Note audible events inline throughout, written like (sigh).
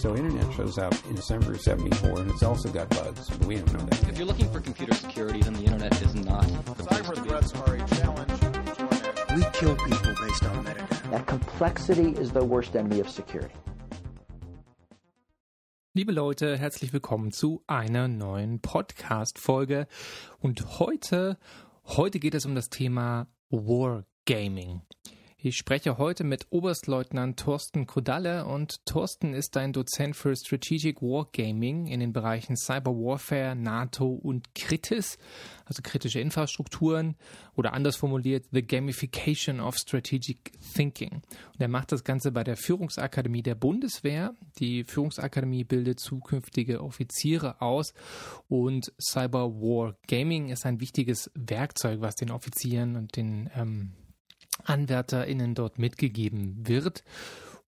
So Internet shows up in December of 74 and it's also got bugs, but we don't know that. If you're looking for computer security, then the internet is not the place Cyber to be. threats are a challenge We kill people based on metadata. That complexity is the worst enemy of security. Liebe Leute, herzlich willkommen zu einer neuen Podcast-Folge. Und heute, heute geht es um das Thema Wargaming. Ich spreche heute mit Oberstleutnant Thorsten Kodalle und Thorsten ist ein Dozent für Strategic Wargaming in den Bereichen Cyber Warfare, NATO und Kritis, also kritische Infrastrukturen oder anders formuliert The Gamification of Strategic Thinking. Und er macht das Ganze bei der Führungsakademie der Bundeswehr. Die Führungsakademie bildet zukünftige Offiziere aus und Cyber Wargaming ist ein wichtiges Werkzeug, was den Offizieren und den ähm, AnwärterInnen dort mitgegeben wird.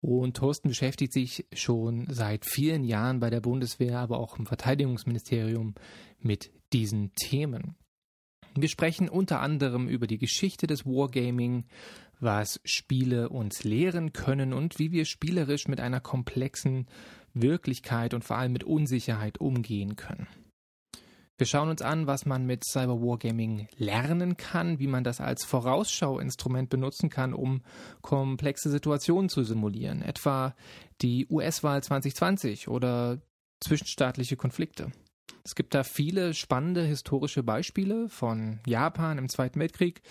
Und Thorsten beschäftigt sich schon seit vielen Jahren bei der Bundeswehr, aber auch im Verteidigungsministerium mit diesen Themen. Wir sprechen unter anderem über die Geschichte des Wargaming, was Spiele uns lehren können und wie wir spielerisch mit einer komplexen Wirklichkeit und vor allem mit Unsicherheit umgehen können. Wir schauen uns an, was man mit Cyber Wargaming lernen kann, wie man das als Vorausschauinstrument benutzen kann, um komplexe Situationen zu simulieren, etwa die US-Wahl 2020 oder zwischenstaatliche Konflikte. Es gibt da viele spannende historische Beispiele von Japan im Zweiten Weltkrieg,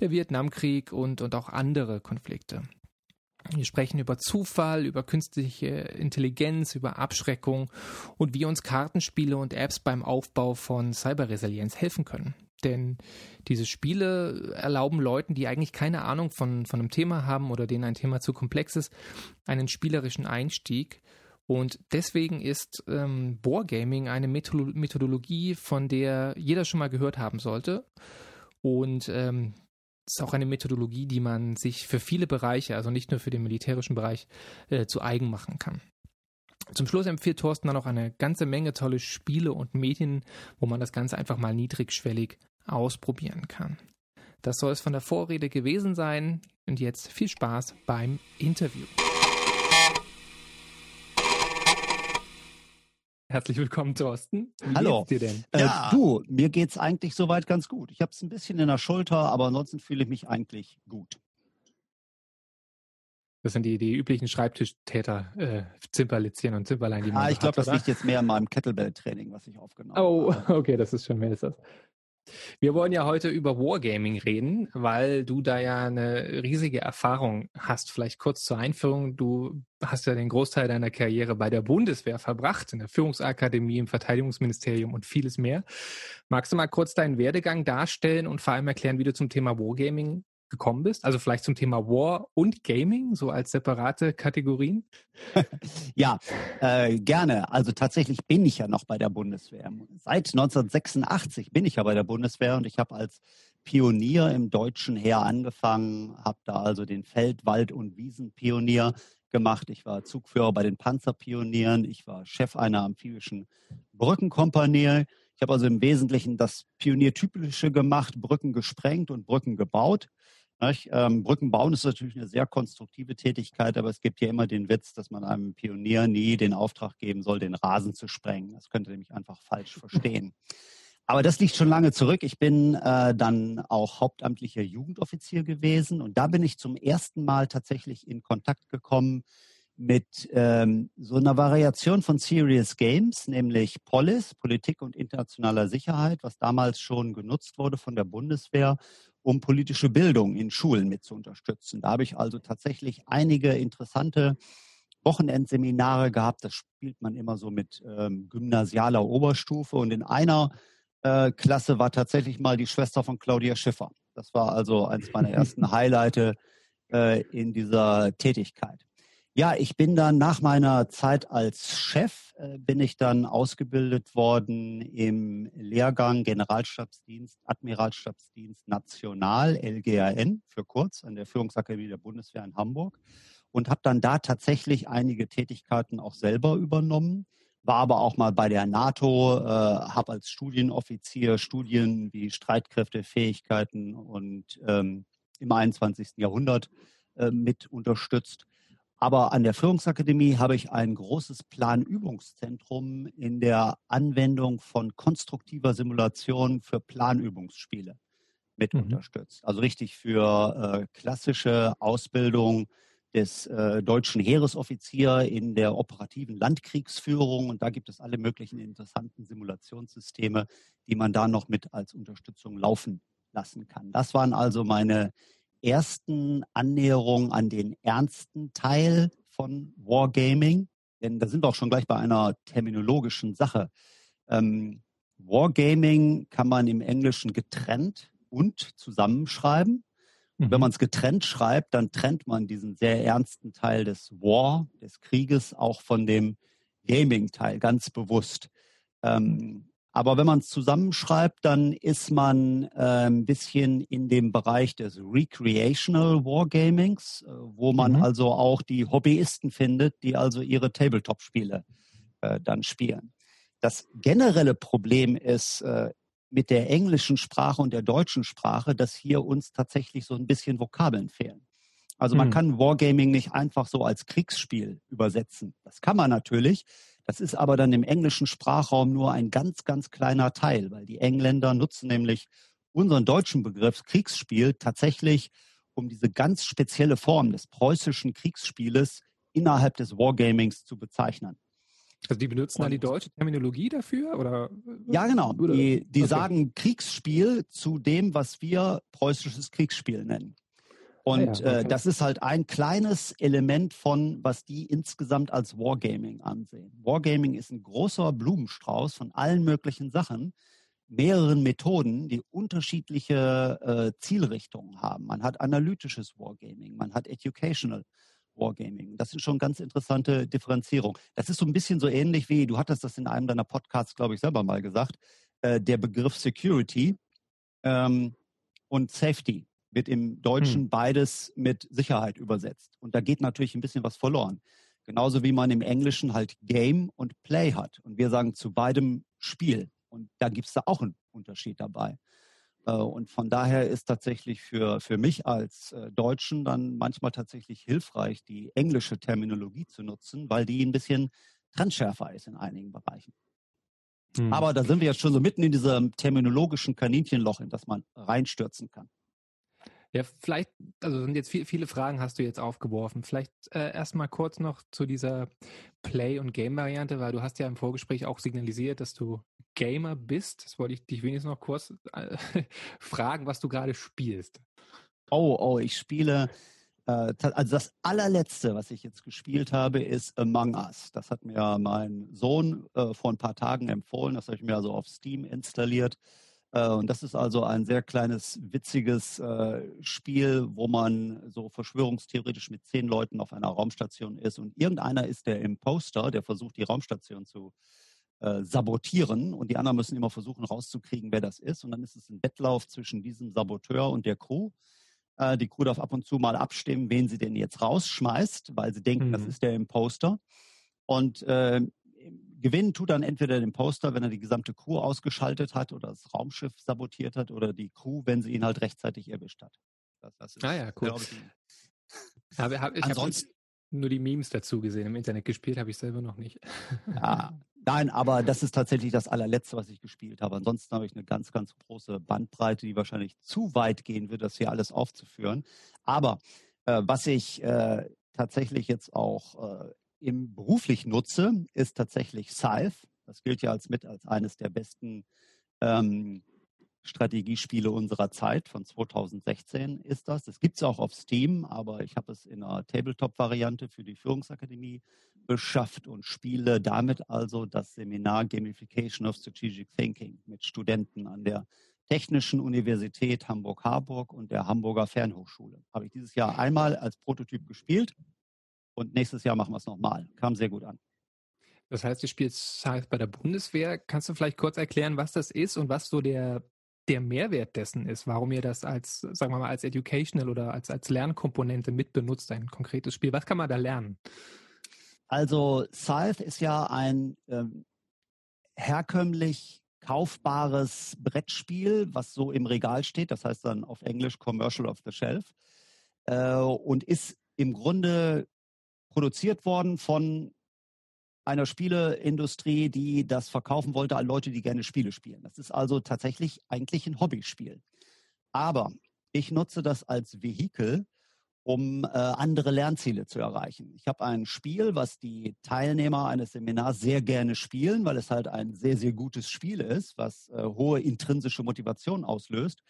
der Vietnamkrieg und, und auch andere Konflikte. Wir sprechen über Zufall, über künstliche Intelligenz, über Abschreckung und wie uns Kartenspiele und Apps beim Aufbau von Cyberresilienz helfen können. Denn diese Spiele erlauben Leuten, die eigentlich keine Ahnung von, von einem Thema haben oder denen ein Thema zu komplex ist, einen spielerischen Einstieg. Und deswegen ist ähm, Wargaming eine Metho Methodologie, von der jeder schon mal gehört haben sollte. Und ähm, ist auch eine Methodologie, die man sich für viele Bereiche, also nicht nur für den militärischen Bereich, äh, zu eigen machen kann. Zum Schluss empfiehlt Thorsten dann auch eine ganze Menge tolle Spiele und Medien, wo man das Ganze einfach mal niedrigschwellig ausprobieren kann. Das soll es von der Vorrede gewesen sein und jetzt viel Spaß beim Interview. Herzlich willkommen, Thorsten. Wie Hallo. geht's dir denn? Äh, Ja. du, mir geht's eigentlich soweit ganz gut. Ich habe es ein bisschen in der Schulter, aber ansonsten fühle ich mich eigentlich gut. Das sind die, die üblichen Schreibtischtäter, äh, Zimperlitzchen und Zimperlein, die man Ah, ich glaube, das liegt jetzt mehr in meinem Kettlebell-Training, was ich aufgenommen Oh, habe. (laughs) okay, das ist schon mehr ist das. Wir wollen ja heute über Wargaming reden, weil du da ja eine riesige Erfahrung hast. Vielleicht kurz zur Einführung. Du hast ja den Großteil deiner Karriere bei der Bundeswehr verbracht, in der Führungsakademie, im Verteidigungsministerium und vieles mehr. Magst du mal kurz deinen Werdegang darstellen und vor allem erklären, wie du zum Thema Wargaming gekommen bist? Also vielleicht zum Thema War und Gaming, so als separate Kategorien? (laughs) Ja, äh, gerne. Also tatsächlich bin ich ja noch bei der Bundeswehr. Seit 1986 bin ich ja bei der Bundeswehr und ich habe als Pionier im deutschen Heer angefangen, habe da also den Feld-, Wald- und Wiesenpionier gemacht. Ich war Zugführer bei den Panzerpionieren. Ich war Chef einer amphibischen Brückenkompanie. Ich habe also im Wesentlichen das Pioniertypische gemacht, Brücken gesprengt und Brücken gebaut. Ähm, Brücken bauen ist natürlich eine sehr konstruktive Tätigkeit, aber es gibt ja immer den Witz, dass man einem Pionier nie den Auftrag geben soll, den Rasen zu sprengen. Das könnte nämlich einfach falsch verstehen. Aber das liegt schon lange zurück. Ich bin äh, dann auch hauptamtlicher Jugendoffizier gewesen und da bin ich zum ersten Mal tatsächlich in Kontakt gekommen mit ähm, so einer Variation von Serious Games, nämlich Polis, Politik und internationaler Sicherheit, was damals schon genutzt wurde von der Bundeswehr, um politische Bildung in Schulen mit zu unterstützen. Da habe ich also tatsächlich einige interessante Wochenendseminare gehabt. Das spielt man immer so mit ähm, gymnasialer Oberstufe. Und in einer äh, Klasse war tatsächlich mal die Schwester von Claudia Schiffer. Das war also eins meiner ersten (laughs) Highlights äh, in dieser Tätigkeit. Ja, ich bin dann nach meiner Zeit als Chef, äh, bin ich dann ausgebildet worden im Lehrgang Generalstabsdienst, Admiralstabsdienst National, LGAN für kurz, an der Führungsakademie der Bundeswehr in Hamburg und habe dann da tatsächlich einige Tätigkeiten auch selber übernommen. War aber auch mal bei der NATO, äh, habe als Studienoffizier Studien wie Streitkräfte, Fähigkeiten und ähm, im 21. Jahrhundert äh, mit unterstützt. Aber an der Führungsakademie habe ich ein großes Planübungszentrum in der Anwendung von konstruktiver Simulation für Planübungsspiele mit mhm. unterstützt. Also richtig für äh, klassische Ausbildung des äh, deutschen Heeresoffizier in der operativen Landkriegsführung. Und da gibt es alle möglichen interessanten Simulationssysteme, die man da noch mit als Unterstützung laufen lassen kann. Das waren also meine ersten Annäherungen an den ernsten Teil von Wargaming. Denn da sind wir auch schon gleich bei einer terminologischen Sache. Ähm, Wargaming kann man im Englischen getrennt und zusammenschreiben. Und wenn mhm. man es getrennt schreibt, dann trennt man diesen sehr ernsten Teil des War, des Krieges, auch von dem Gaming-Teil ganz bewusst. Ähm, aber wenn man es zusammenschreibt, dann ist man äh, ein bisschen in dem Bereich des Recreational Wargamings, äh, wo man mhm. also auch die Hobbyisten findet, die also ihre Tabletop-Spiele äh, dann spielen. Das generelle Problem ist, äh, mit der englischen Sprache und der deutschen Sprache, dass hier uns tatsächlich so ein bisschen Vokabeln fehlen. Also man hm. kann Wargaming nicht einfach so als Kriegsspiel übersetzen. Das kann man natürlich. Das ist aber dann im englischen Sprachraum nur ein ganz, ganz kleiner Teil, weil die Engländer nutzen nämlich unseren deutschen Begriff Kriegsspiel tatsächlich, um diese ganz spezielle Form des preußischen Kriegsspieles innerhalb des Wargamings zu bezeichnen. Also die benutzen dann die deutsche Terminologie dafür? Oder? Ja, genau. Die, die okay. sagen Kriegsspiel zu dem, was wir preußisches Kriegsspiel nennen. Und ja, okay. äh, das ist halt ein kleines Element von, was die insgesamt als Wargaming ansehen. Wargaming ist ein großer Blumenstrauß von allen möglichen Sachen, mehreren Methoden, die unterschiedliche äh, Zielrichtungen haben. Man hat analytisches Wargaming, man hat educational Wargaming. Das ist schon ganz interessante Differenzierung. Das ist so ein bisschen so ähnlich wie, du hattest das in einem deiner Podcasts, glaube ich, selber mal gesagt, äh, der Begriff Security ähm, und Safety wird im Deutschen hm. beides mit Sicherheit übersetzt. Und da geht natürlich ein bisschen was verloren. Genauso wie man im Englischen halt Game und Play hat. Und wir sagen zu beidem Spiel. Und da gibt es da auch einen Unterschied dabei. Äh, und von daher ist tatsächlich für, für mich als äh, Deutschen dann manchmal tatsächlich hilfreich, die englische Terminologie zu nutzen, weil die ein bisschen trendschärfer ist in einigen Bereichen. Hm. Aber da sind wir jetzt schon so mitten in diesem terminologischen Kaninchenloch, in das man reinstürzen kann. Ja, vielleicht, also sind jetzt viel, viele Fragen hast du jetzt aufgeworfen. Vielleicht äh, erstmal kurz noch zu dieser Play- und Game-Variante, weil du hast ja im Vorgespräch auch signalisiert, dass du Gamer bist. Das wollte ich dich wenigstens noch kurz äh, (laughs) fragen, was du gerade spielst. Oh, oh, ich spiele, äh, also das allerletzte, was ich jetzt gespielt habe, ist Among Us. Das hat mir mein Sohn äh, vor ein paar Tagen empfohlen. Das habe ich mir also auf Steam installiert. Äh, und das ist also ein sehr kleines, witziges äh, Spiel, wo man so verschwörungstheoretisch mit zehn Leuten auf einer Raumstation ist und irgendeiner ist der Imposter, der versucht, die Raumstation zu äh, sabotieren und die anderen müssen immer versuchen rauszukriegen, wer das ist. Und dann ist es ein Wettlauf zwischen diesem Saboteur und der Crew. die Crew darf ab und zu mal abstimmen, wen sie denn jetzt rausschmeißt, weil sie denken, mhm. das ist der Imposter. Und äh, gewinnen tut dann entweder den Poster, wenn er die gesamte Crew ausgeschaltet hat oder das Raumschiff sabotiert hat oder die Crew, wenn sie ihn halt rechtzeitig erwischt hat. Das, das ist, ah ja, cool. Ich, hab, (laughs) hab, ich habe nur die Memes dazu gesehen. Im Internet gespielt habe ich selber noch nicht. Ja, nein, (laughs) aber das ist tatsächlich das allerletzte, was ich gespielt habe. Ansonsten habe ich eine ganz, ganz große Bandbreite, die wahrscheinlich zu weit gehen wird, das hier alles aufzuführen. Aber äh, was ich äh, tatsächlich jetzt auch äh, im beruflich nutze, ist tatsächlich Scythe. Das gilt ja als mit als eines der besten ähm, Strategiespiele unserer Zeit. Von 2016 ist das. Das gibt es auch auf Steam, aber ich habe es in einer Tabletop-Variante für die Führungsakademie beschafft und spiele damit also das Seminar Gamification of Strategic Thinking mit Studenten an der Technischen Universität Hamburg-Harburg und der Hamburger Fernhochschule. Habe ich dieses Jahr einmal als Prototyp gespielt und nächstes Jahr machen wir es nochmal. Kam sehr gut an. Das heißt, du spielst Scythe bei der Bundeswehr. Kannst du vielleicht kurz erklären, was das ist und was so der, der Mehrwert dessen ist? Warum ihr das als, sagen wir mal, als Educational oder als, als Lernkomponente mitbenutzt, ein konkretes Spiel? Was kann man da lernen? Also Scythe ist ja ein ähm, herkömmlich kaufbares Brettspiel, was so im Regal steht. Das heißt dann auf Englisch Commercial of the Shelf. Äh, und ist im Grunde produziert worden von einer Spieleindustrie, die das verkaufen wollte an Leute, die gerne Spiele spielen. Das ist also tatsächlich eigentlich ein Hobbyspiel. Aber ich nutze das als Vehikel, um äh, andere Lernziele zu erreichen. Ich habe ein Spiel, was die Teilnehmer eines Seminars sehr gerne spielen, weil es halt ein sehr, sehr gutes Spiel ist, was äh, hohe intrinsische Motivation auslöst.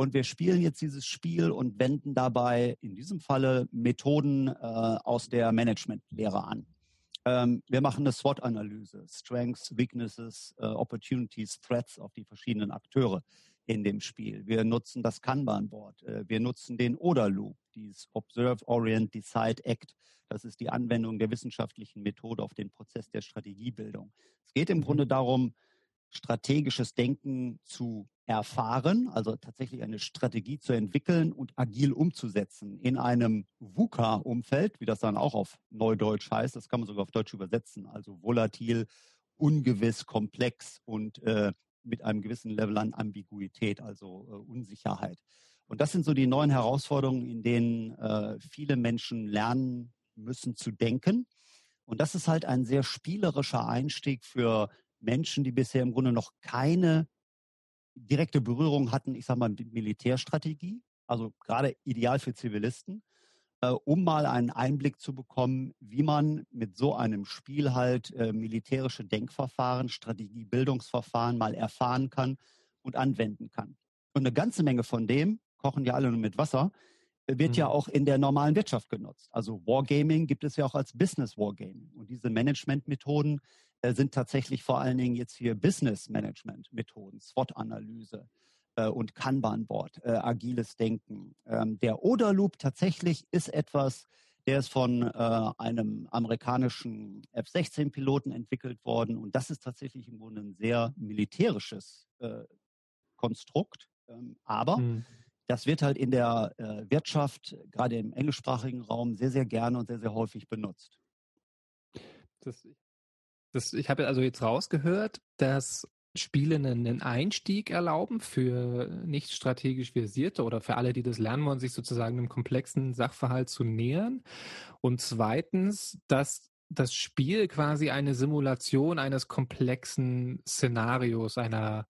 Und wir spielen jetzt dieses Spiel und wenden dabei in diesem Falle Methoden äh, aus der Managementlehre an. Ähm, wir machen eine SWOT-Analyse, Strengths, Weaknesses, äh, Opportunities, Threats auf die verschiedenen Akteure in dem Spiel. Wir nutzen das Kanban-Board. Äh, wir nutzen den ODA-Loop, dieses Observe, Orient, Decide, Act. Das ist die Anwendung der wissenschaftlichen Methode auf den Prozess der Strategiebildung. Es geht im mhm. Grunde darum, strategisches Denken zu erfahren, also tatsächlich eine Strategie zu entwickeln und agil umzusetzen in einem VUCA-Umfeld, wie das dann auch auf Neudeutsch heißt. Das kann man sogar auf Deutsch übersetzen. Also volatil, ungewiss, komplex und äh, mit einem gewissen Level an Ambiguität, also äh, Unsicherheit. Und das sind so die neuen Herausforderungen, in denen äh, viele Menschen lernen müssen zu denken. Und das ist halt ein sehr spielerischer Einstieg für Menschen, die bisher im Grunde noch keine direkte Berührung hatten, ich sage mal, mit Militärstrategie, also gerade ideal für Zivilisten, äh, um mal einen Einblick zu bekommen, wie man mit so einem Spiel halt äh, militärische Denkverfahren, Strategiebildungsverfahren mal erfahren kann und anwenden kann. Und eine ganze Menge von dem, kochen ja alle nur mit Wasser, wird mhm. ja auch in der normalen Wirtschaft genutzt. Also Wargaming gibt es ja auch als Business Wargaming. Und diese Managementmethoden sind tatsächlich vor allen Dingen jetzt hier Business Management Methoden, SWOT-Analyse äh, und Kanban-Board, äh, agiles Denken. Ähm, der Oder Loop tatsächlich ist etwas, der ist von äh, einem amerikanischen F-16-Piloten entwickelt worden und das ist tatsächlich im Grunde ein sehr militärisches äh, Konstrukt. Ähm, aber mhm. das wird halt in der äh, Wirtschaft, gerade im englischsprachigen Raum, sehr, sehr gerne und sehr, sehr häufig benutzt. Das, das, ich habe also jetzt rausgehört, dass Spiele einen Einstieg erlauben für nicht strategisch versierte oder für alle, die das lernen wollen, sich sozusagen einem komplexen Sachverhalt zu nähern. Und zweitens, dass das Spiel quasi eine Simulation eines komplexen Szenarios, einer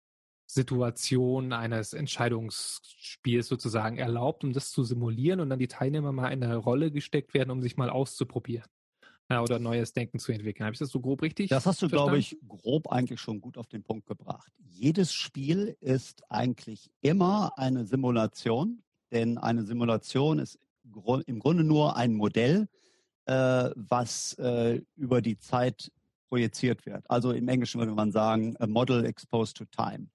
Situation, eines Entscheidungsspiels sozusagen erlaubt, um das zu simulieren und dann die Teilnehmer mal in eine Rolle gesteckt werden, um sich mal auszuprobieren. Ja, oder neues Denken zu entwickeln. Habe ich das so grob richtig? Das hast du, glaube ich, grob eigentlich schon gut auf den Punkt gebracht. Jedes Spiel ist eigentlich immer eine Simulation, denn eine Simulation ist im Grunde nur ein Modell, äh, was äh, über die Zeit projiziert wird. Also im Englischen würde man sagen, a model exposed to time.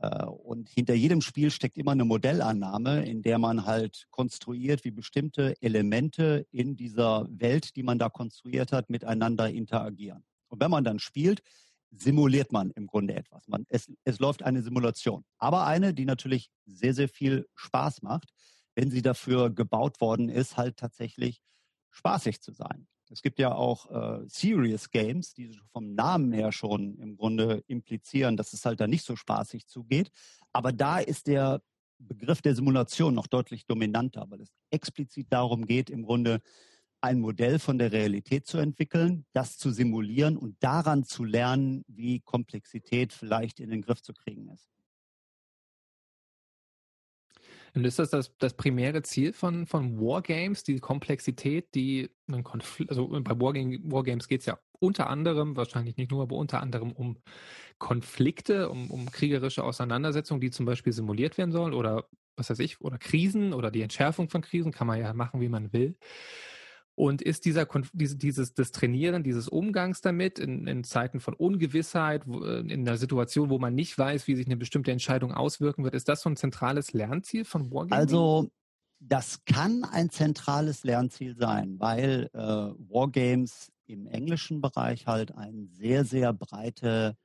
Äh, und hinter jedem Spiel steckt immer eine Modellannahme, in der man halt konstruiert, wie bestimmte Elemente in dieser Welt, die man da konstruiert hat, miteinander interagieren. Und wenn man dann spielt, simuliert man im Grunde etwas. Man, es, es läuft eine Simulation, aber eine, die natürlich sehr, sehr viel Spaß macht, wenn sie dafür gebaut worden ist, halt tatsächlich spaßig zu sein. Es gibt ja auch äh, Serious Games, die vom Namen her schon im Grunde implizieren, dass es halt da nicht so spaßig zugeht. Aber da ist der Begriff der Simulation noch deutlich dominanter, weil es explizit darum geht, im Grunde ein Modell von der Realität zu entwickeln, das zu simulieren und daran zu lernen, wie Komplexität vielleicht in den Griff zu kriegen ist. Und ist das das, das primäre Ziel von, von Wargames, die Komplexität, die ein Konflikt, also bei Wargame, Wargames geht es ja unter anderem, wahrscheinlich nicht nur, aber unter anderem um Konflikte, um, um kriegerische Auseinandersetzungen, die zum Beispiel simuliert werden sollen oder was weiß ich, oder Krisen oder die Entschärfung von Krisen, kann man ja machen, wie man will. Und ist dieser diese, dieses das Trainieren, dieses Umgangs damit in, in Zeiten von Ungewissheit, äh, in einer Situation, wo man nicht weiß, wie sich eine bestimmte Entscheidung auswirken wird, ist das so ein zentrales Lernziel von Wargaming? Also das kann ein zentrales Lernziel sein, weil äh, Wargames im englischen Bereich halt eine sehr, sehr breite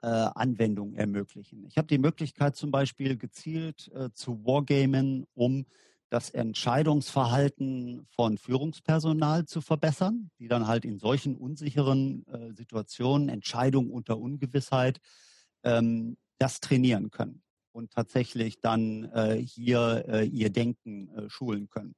äh, Anwendung ermöglichen. Ich habe die Möglichkeit zum Beispiel gezielt äh, zu Wargamen, um das Entscheidungsverhalten von Führungspersonal zu verbessern, die dann halt in solchen unsicheren äh, Situationen, Entscheidungen unter Ungewissheit, ähm, das trainieren können und tatsächlich dann äh, hier äh, ihr Denken äh, schulen können.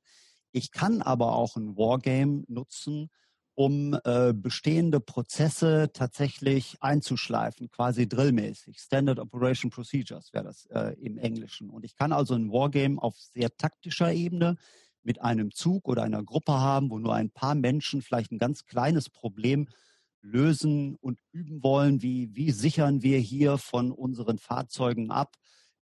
Ich kann aber auch ein Wargame nutzen, um äh, bestehende Prozesse tatsächlich einzuschleifen, quasi drillmäßig. Standard Operation Procedures wäre das äh, im Englischen. Und ich kann also ein Wargame auf sehr taktischer Ebene mit einem Zug oder einer Gruppe haben, wo nur ein paar Menschen vielleicht ein ganz kleines Problem lösen und üben wollen, wie, wie sichern wir hier von unseren Fahrzeugen ab,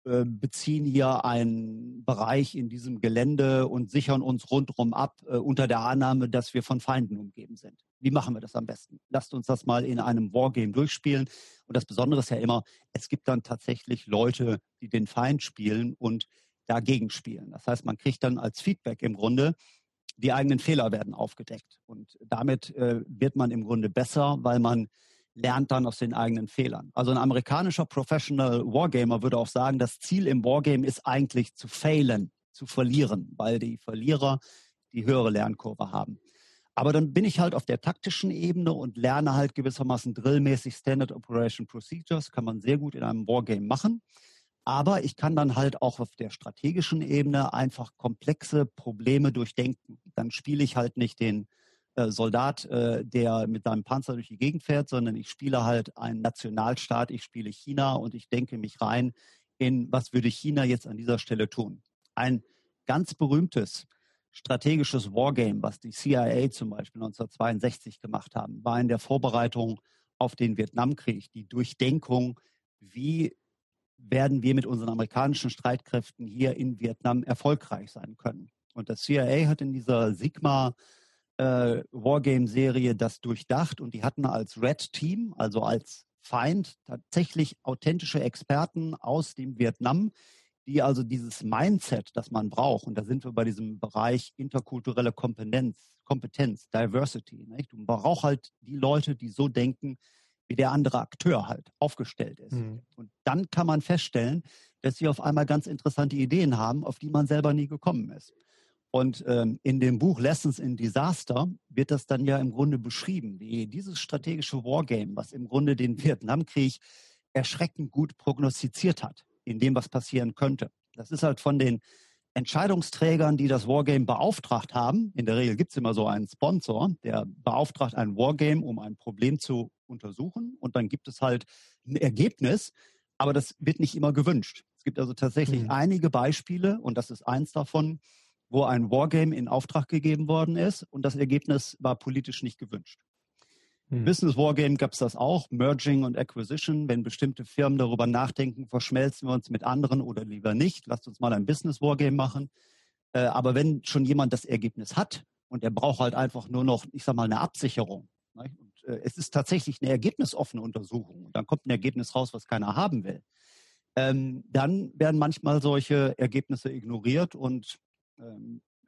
äh, beziehen hier einen Bereich in diesem Gelände und sichern uns rundherum ab äh, unter der Annahme, dass wir von Feinden umgeben sind. Wie machen wir das am besten? Lasst uns das mal in einem Wargame durchspielen. Und das Besondere ist ja immer, es gibt dann tatsächlich Leute, die den Feind spielen und dagegen spielen. Das heißt, man kriegt dann als Feedback im Grunde, die eigenen Fehler werden aufgedeckt. Und damit äh, wird man im Grunde besser, weil man lernt dann aus den eigenen Fehlern. Also ein amerikanischer Professional Wargamer würde auch sagen, das Ziel im Wargame ist eigentlich zu failen, zu verlieren, weil die Verlierer die höhere Lernkurve haben. Aber dann bin ich halt auf der taktischen Ebene und lerne halt gewissermaßen drillmäßig Standard Operation Procedures, kann man sehr gut in einem Wargame machen. Aber ich kann dann halt auch auf der strategischen Ebene einfach komplexe Probleme durchdenken. Dann spiele ich halt nicht den äh, Soldat, äh, der mit seinem Panzer durch die Gegend fährt, sondern ich spiele halt einen Nationalstaat, ich spiele China und ich denke mich rein in, was würde China jetzt an dieser Stelle tun. Ein ganz berühmtes strategisches Wargame, was die CIA zum Beispiel 1962 gemacht haben, war in der Vorbereitung auf den Vietnamkrieg, die Durchdenkung, wie werden wir mit unseren amerikanischen Streitkräften hier in Vietnam erfolgreich sein können. Und das CIA hat in dieser Sigma äh, Wargame-Serie das durchdacht und die hatten als Red Team, also als Feind, tatsächlich authentische Experten aus dem Vietnam, die also dieses Mindset, das man braucht, und da sind wir bei diesem Bereich interkulturelle Kompetenz, Kompetenz Diversity. Nicht? Man braucht halt die Leute, die so denken, wie der andere Akteur halt aufgestellt ist. Mhm. Und dann kann man feststellen, dass sie auf einmal ganz interessante Ideen haben, auf die man selber nie gekommen ist. Und ähm, in dem Buch Lessons in Disaster wird das dann ja im Grunde beschrieben, wie dieses strategische Wargame, was im Grunde den Vietnamkrieg erschreckend gut prognostiziert hat, in dem, was passieren könnte. Das ist halt von den Entscheidungsträgern, die das Wargame beauftragt haben, in der Regel gibt es immer so einen Sponsor, der beauftragt ein Wargame, um ein Problem zu untersuchen. Und dann gibt es halt ein Ergebnis, aber das wird nicht immer gewünscht. Es gibt also tatsächlich mhm. einige Beispiele, und das ist eins davon, wo ein Wargame in Auftrag gegeben worden ist und das Ergebnis war politisch nicht gewünscht. Hm. Business Wargame gab es das auch, Merging und Acquisition. Wenn bestimmte Firmen darüber nachdenken, verschmelzen wir uns mit anderen oder lieber nicht, lasst uns mal ein Business Wargame machen. Äh, aber wenn schon jemand das Ergebnis hat und er braucht halt einfach nur noch, ich sag mal, eine Absicherung. Ne? Und, äh, es ist tatsächlich eine ergebnisoffene Untersuchung. Und dann kommt ein Ergebnis raus, was keiner haben will. Ähm, dann werden manchmal solche Ergebnisse ignoriert und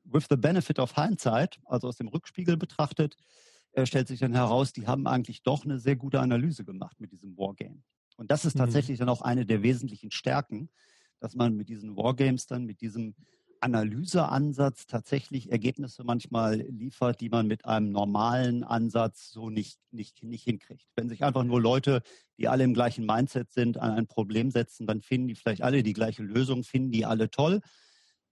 with the benefit of hindsight, also aus dem Rückspiegel betrachtet, äh, stellt sich dann heraus, die haben eigentlich doch eine sehr gute Analyse gemacht mit diesem Wargame. Und das ist mhm. tatsächlich mhm. dann auch eine der wesentlichen Stärken, dass man mit diesen Wargames dann, mit diesem Analyseansatz tatsächlich Ergebnisse manchmal liefert, die man mit einem normalen Ansatz so nicht, nicht, nicht hinkriegt. Wenn sich einfach nur Leute, die alle im gleichen Mindset sind, an ein Problem setzen, dann finden die vielleicht alle die gleiche Lösung, finden die alle toll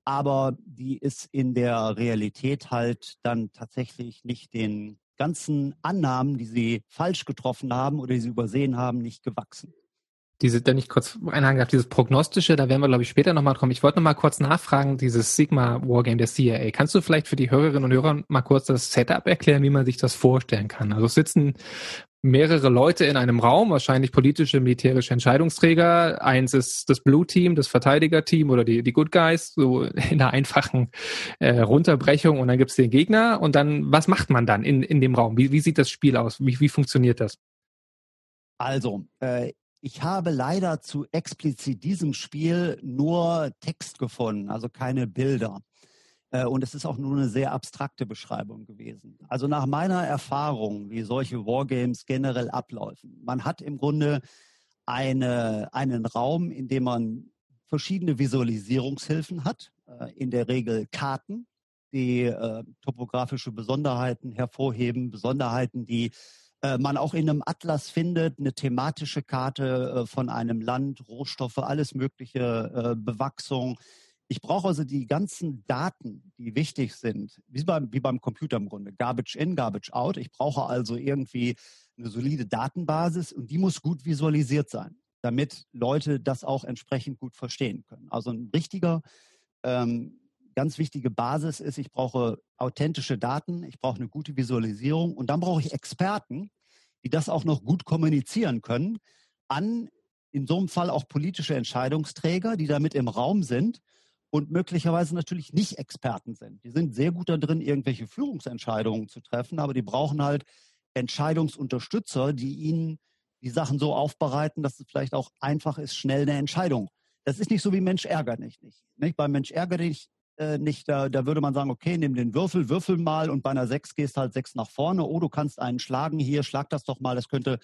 aber die ist in der Realität halt dann tatsächlich nicht den ganzen Annahmen, die sie falsch getroffen haben oder die sie übersehen haben, nicht gewachsen. Diese, wenn ich kurz einhaken darf, dieses Prognostische, da werden wir, glaube ich, später nochmal kommen. Ich wollte nochmal kurz nachfragen, dieses Sigma Wargame der CIA. Kannst du vielleicht für die Hörerinnen und Hörer mal kurz das Setup erklären, wie man sich das vorstellen kann? Also sitzen mehrere Leute in einem Raum, wahrscheinlich politische, militärische Entscheidungsträger. Eins ist das Blue Team, das Verteidiger-Team oder die, die Good Guys, so (laughs) in der einfachen äh, Runterbrechung. Und dann gibt's den Gegner. Und dann, was macht man dann in, in dem Raum? Wie, wie sieht das Spiel aus? Wie, wie funktioniert das? Also, äh, ich habe leider zu explizit diesem Spiel nur Text gefunden, also keine Bilder. Äh, und es ist auch nur eine sehr abstrakte Beschreibung gewesen. Also nach meiner Erfahrung, wie solche Wargames generell ablaufen, man hat im Grunde eine, einen Raum, in dem man verschiedene Visualisierungshilfen hat, äh, in der Regel Karten, die äh, topografische Besonderheiten hervorheben, Besonderheiten, die man auch in einem Atlas findet, eine thematische Karte von einem Land, Rohstoffe, alles mögliche, Bewachsung, Ich brauche also die ganzen Daten, die wichtig sind, wie beim, wie beim Computer im Grunde. Garbage in, Garbage out. Ich brauche also irgendwie eine solide Datenbasis und die muss gut visualisiert sein, damit Leute das auch entsprechend gut verstehen können. Also ein richtiger, ähm, ganz wichtige Basis ist, ich brauche authentische Daten, ich brauche eine gute Visualisierung und dann brauche ich Experten, die das auch noch gut kommunizieren können an in so einem Fall auch politische Entscheidungsträger, die damit im Raum sind und möglicherweise natürlich nicht Experten sind. Die sind sehr gut darin, irgendwelche Führungsentscheidungen zu treffen, aber die brauchen halt Entscheidungsunterstützer, die ihnen die Sachen so aufbereiten, dass es vielleicht auch einfach ist, schnell eine Entscheidung. Das ist nicht so wie Mensch ärgert nicht. nicht, nicht? Beim Mensch ärgert dich äh, nicht, da, da würde man sagen, okay, nimm den Würfel, würfel mal und bei einer 6 gehst halt 6 nach vorne. Oh, du kannst einen schlagen hier, schlag das doch mal. Das könnte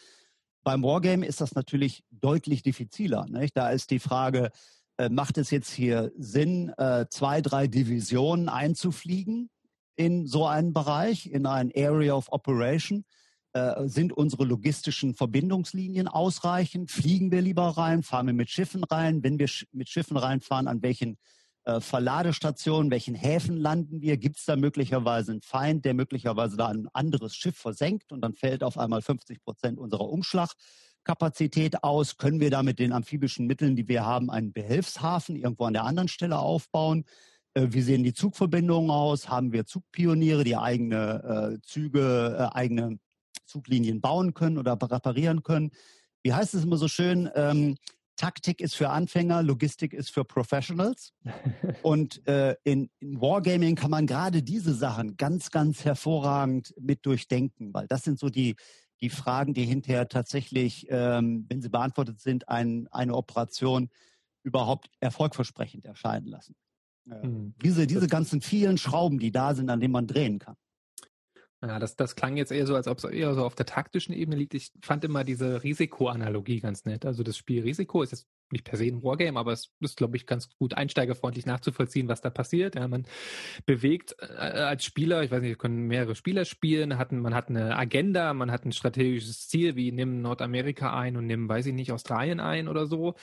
beim Wargame ist das natürlich deutlich diffiziler. Nicht? Da ist die Frage, äh, macht es jetzt hier Sinn, äh, zwei, drei Divisionen einzufliegen in so einen Bereich, in ein Area of Operation? Äh, sind unsere logistischen Verbindungslinien ausreichend? Fliegen wir lieber rein? Fahren wir mit Schiffen rein? Wenn wir mit Schiffen reinfahren, an welchen Verladestationen, welchen Häfen landen wir? Gibt es da möglicherweise einen Feind, der möglicherweise da ein anderes Schiff versenkt und dann fällt auf einmal 50 Prozent unserer Umschlagkapazität aus? Können wir da mit den amphibischen Mitteln, die wir haben, einen Behelfshafen irgendwo an der anderen Stelle aufbauen? Äh, wie sehen die Zugverbindungen aus? Haben wir Zugpioniere, die eigene äh, Züge, äh, eigene Zuglinien bauen können oder reparieren können? Wie heißt es immer so schön? Ähm, Taktik ist für Anfänger, Logistik ist für Professionals. (laughs) Und äh, in, in Wargaming kann man gerade diese Sachen ganz, ganz hervorragend mit durchdenken, weil das sind so die, die Fragen, die hinterher tatsächlich, ähm, wenn sie beantwortet sind, ein, eine Operation überhaupt erfolgversprechend erscheinen lassen. Äh, hm. Diese, diese ganzen vielen Schrauben, die da sind, an denen man drehen kann. Ja, das, das klang jetzt eher so, als ob es eher so auf der taktischen Ebene liegt. Ich fand immer diese Risikoanalogie ganz nett. Also das Spiel Risiko ist jetzt nicht per se ein Wargame, aber es ist, glaube ich, ganz gut einsteigerfreundlich nachzuvollziehen, was da passiert. Ja, man bewegt äh, als Spieler, ich weiß nicht, können mehrere Spieler spielen, hatten, man hat eine Agenda, man hat ein strategisches Ziel, wie nimm Nordamerika ein und nimm, weiß ich nicht, Australien ein oder so.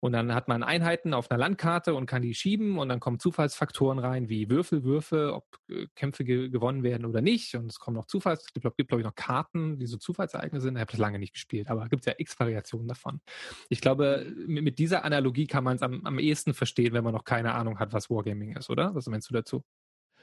Und dann hat man Einheiten auf einer Landkarte und kann die schieben und dann kommen Zufallsfaktoren rein, wie Würfel, Würfe, ob äh, Kämpfe ge gewonnen werden oder nicht. Und es kommen noch Zufalls, es gibt, glaube ich, noch Karten, die so Zufallsereignisse sind. Ich habe das lange nicht gespielt, aber gibt es ja x Variationen davon. Ich glaube, mit, mit dieser Analogie kann man es am, am ehesten verstehen, wenn man noch keine Ahnung hat, was Wargaming ist, oder? Was meinst du dazu?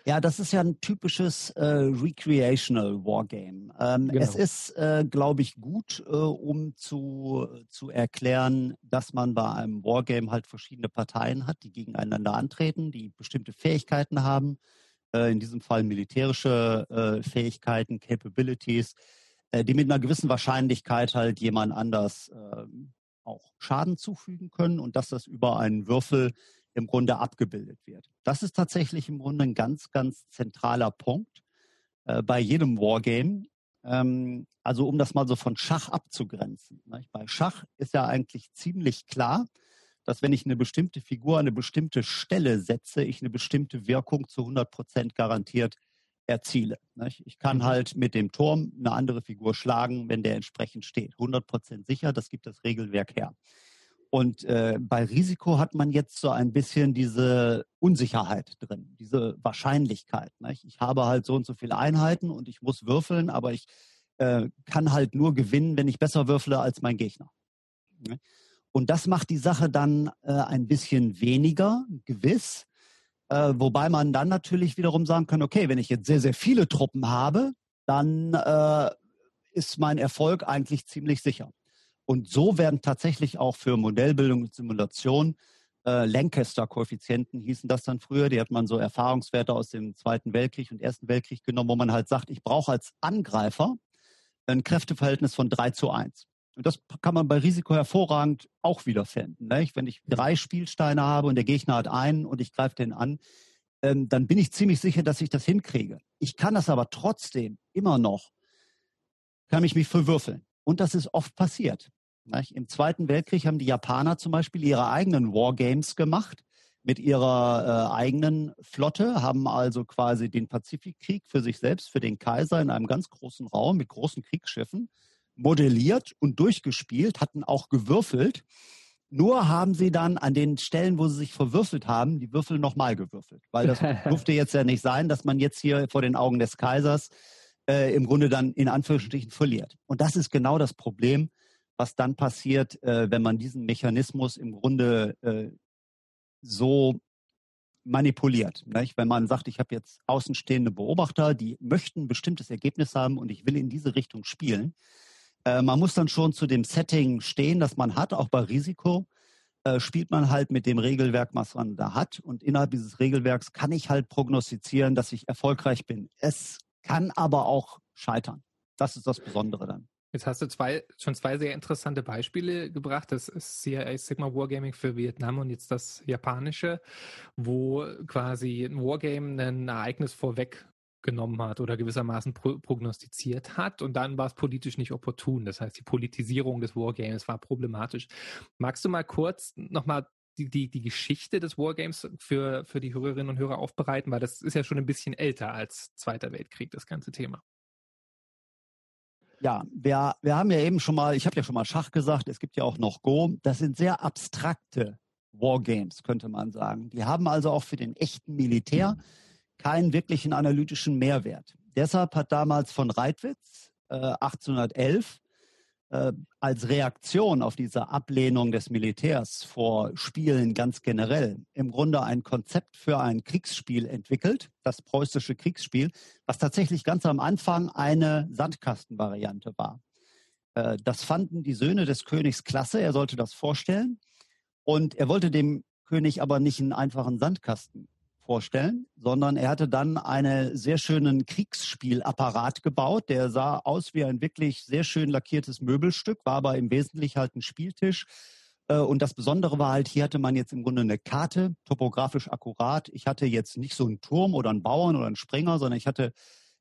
Ja, das ist ja ein typisches äh, Recreational Wargame. Ähm, genau. Es ist, äh, glaube ich, gut, äh, um zu, zu erklären, dass man bei einem Wargame halt verschiedene Parteien hat, die gegeneinander antreten, die bestimmte Fähigkeiten haben, äh, in diesem Fall militärische äh, Fähigkeiten, Capabilities, äh, die mit einer gewissen Wahrscheinlichkeit halt jemand anders ähm, auch Schaden zufügen können und dass das über einen Würfel im Grunde abgebildet wird. Das ist tatsächlich im Grunde ein ganz, ganz zentraler Punkt äh, bei jedem Wargame. Ähm, also um das mal so von Schach abzugrenzen. Ne? Bei Schach ist ja eigentlich ziemlich klar, dass wenn ich eine bestimmte Figur an eine bestimmte Stelle setze, ich eine bestimmte Wirkung zu 100 Prozent garantiert erziele. Nicht? Ich kann mhm. halt mit dem Turm eine andere Figur schlagen, wenn der entsprechend steht. 100 Prozent sicher, das gibt das Regelwerk her. Und äh, bei Risiko hat man jetzt so ein bisschen diese Unsicherheit drin, diese Wahrscheinlichkeit. Nicht? Ich habe halt so und so viele Einheiten und ich muss würfeln, aber ich äh, kann halt nur gewinnen, wenn ich besser würfle als mein Gegner. Und das macht die Sache dann äh, ein bisschen weniger gewiss, äh, wobei man dann natürlich wiederum sagen kann, okay, wenn ich jetzt sehr, sehr viele Truppen habe, dann äh, ist mein Erfolg eigentlich ziemlich sicher. Und so werden tatsächlich auch für Modellbildung und Simulation äh, Lancaster-Koeffizienten hießen das dann früher. Die hat man so Erfahrungswerte aus dem Zweiten Weltkrieg und Ersten Weltkrieg genommen, wo man halt sagt, ich brauche als Angreifer ein Kräfteverhältnis von 3 zu 1. Und das kann man bei Risiko hervorragend auch wiederfinden. Ne? Wenn ich drei Spielsteine habe und der Gegner hat einen und ich greife den an, ähm, dann bin ich ziemlich sicher, dass ich das hinkriege. Ich kann das aber trotzdem immer noch, kann ich mich verwürfeln. Und das ist oft passiert. Im Zweiten Weltkrieg haben die Japaner zum Beispiel ihre eigenen Wargames gemacht mit ihrer äh, eigenen Flotte, haben also quasi den Pazifikkrieg für sich selbst, für den Kaiser in einem ganz großen Raum mit großen Kriegsschiffen modelliert und durchgespielt, hatten auch gewürfelt Nur haben sie dann an den Stellen, wo sie sich verwürfelt haben, die Würfel nochmal gewürfelt. Weil das (laughs) durfte jetzt ja nicht sein, dass man jetzt hier vor den Augen des Kaisers äh, im Grunde dann in Anführungsstrichen verliert. Und das ist genau das Problem, was dann passiert, äh, wenn man diesen Mechanismus im Grunde äh, so manipuliert. Nicht? Wenn man sagt, ich habe jetzt außenstehende Beobachter, die möchten ein bestimmtes Ergebnis haben und ich will in diese Richtung spielen. Äh, man muss dann schon zu dem Setting stehen, das man hat, auch bei Risiko. Äh, spielt man halt mit dem Regelwerk, was man da hat. Und innerhalb dieses Regelwerks kann ich halt prognostizieren, dass ich erfolgreich bin. Es kann aber auch scheitern. Das ist das Besondere dann. Jetzt hast du zwei, schon zwei sehr interessante Beispiele gebracht. Das ist CIA Sigma Wargaming für Vietnam und jetzt das japanische, wo quasi ein Wargame ein Ereignis vorweggenommen hat oder gewissermaßen pro prognostiziert hat und dann war es politisch nicht opportun. Das heißt, die Politisierung des Wargames war problematisch. Magst du mal kurz nochmal die, die, die Geschichte des Wargames für, für die Hörerinnen und Hörer aufbereiten, weil das ist ja schon ein bisschen älter als Zweiter Weltkrieg, das ganze Thema. Ja, wir, wir haben ja eben schon mal, ich habe ja schon mal Schach gesagt, es gibt ja auch noch Go. Das sind sehr abstrakte Wargames, könnte man sagen. Die haben also auch für den echten Militär keinen wirklichen analytischen Mehrwert. Deshalb hat damals von Reitwitz äh, 1811 äh, als Reaktion auf diese Ablehnung des Militärs vor Spielen ganz generell im Grunde ein Konzept für ein Kriegsspiel entwickelt, das preußische Kriegsspiel, was tatsächlich ganz am Anfang eine Sandkastenvariante war. Äh, das fanden die Söhne des Königs klasse, er sollte das vorstellen und er wollte dem König aber nicht einen einfachen Sandkasten vorstellen, sondern er hatte dann einen sehr schönen Kriegsspielapparat gebaut. Der sah aus wie ein wirklich sehr schön lackiertes Möbelstück, war aber im Wesentlichen halt ein Spieltisch. Äh, und das Besondere war halt, hier hatte man jetzt im Grunde eine Karte, topografisch akkurat. Ich hatte jetzt nicht so einen Turm oder einen Bauern oder einen Springer, sondern ich hatte,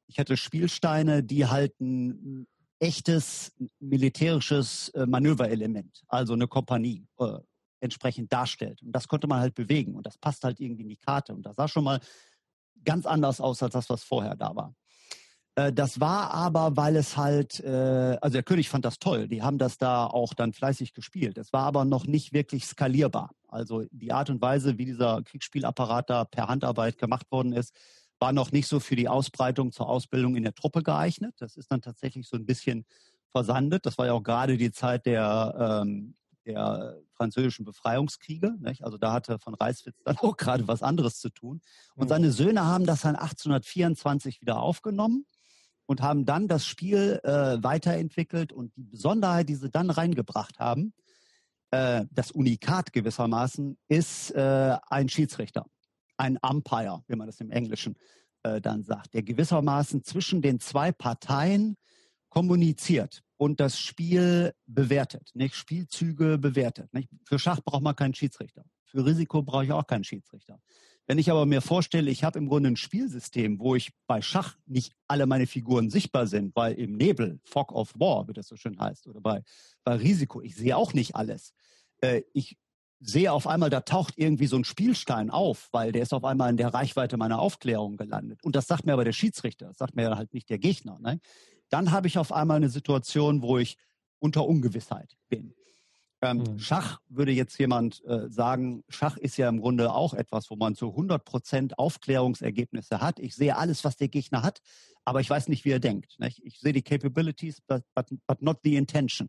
ich hatte Spielsteine, die halt ein echtes militärisches äh, Manöverelement, also eine Kompanie äh, entsprechend darstellt. Und das konnte man halt bewegen und das passt halt irgendwie in die Karte. Und das sah schon mal ganz anders aus als das, was vorher da war. Äh, das war aber, weil es halt, äh, also der König fand das toll. Die haben das da auch dann fleißig gespielt. Es war aber noch nicht wirklich skalierbar. Also die Art und Weise, wie dieser Kriegsspielapparat da per Handarbeit gemacht worden ist, war noch nicht so für die Ausbreitung zur Ausbildung in der Truppe geeignet. Das ist dann tatsächlich so ein bisschen versandet. Das war ja auch gerade die Zeit der ähm, der französischen Befreiungskriege. Nicht? Also da hatte von Reiswitz dann (laughs) auch gerade was anderes zu tun. Und mhm. seine Söhne haben das dann 1824 wieder aufgenommen und haben dann das Spiel äh, weiterentwickelt. Und die Besonderheit, die sie dann reingebracht haben, äh, das Unikat gewissermaßen, ist äh, ein Schiedsrichter, ein Umpire, wie man das im Englischen äh, dann sagt, der gewissermaßen zwischen den zwei Parteien kommuniziert und das Spiel bewertet, nicht Spielzüge bewertet. Nicht? Für Schach braucht man keinen Schiedsrichter. Für Risiko brauche ich auch keinen Schiedsrichter. Wenn ich aber mir vorstelle, ich habe im Grunde ein Spielsystem, wo ich bei Schach nicht alle meine Figuren sichtbar sind, weil im Nebel, Fog of War, wie das so schön heißt, oder bei, bei Risiko, ich sehe auch nicht alles. Äh, ich sehe auf einmal, da taucht irgendwie so ein Spielstein auf, weil der ist auf einmal in der Reichweite meiner Aufklärung gelandet. Und das sagt mir aber der Schiedsrichter, das sagt mir halt nicht der Gegner. Ne? Dann habe ich auf einmal eine Situation, wo ich unter Ungewissheit bin. Ähm, mhm. Schach würde jetzt jemand äh, sagen, Schach ist ja im Grunde auch etwas, wo man zu 100 Prozent Aufklärungsergebnisse hat. Ich sehe alles, was der Gegner hat, aber ich weiß nicht, wie er denkt. Nicht? Ich sehe die Capabilities, but, but, but not the intention.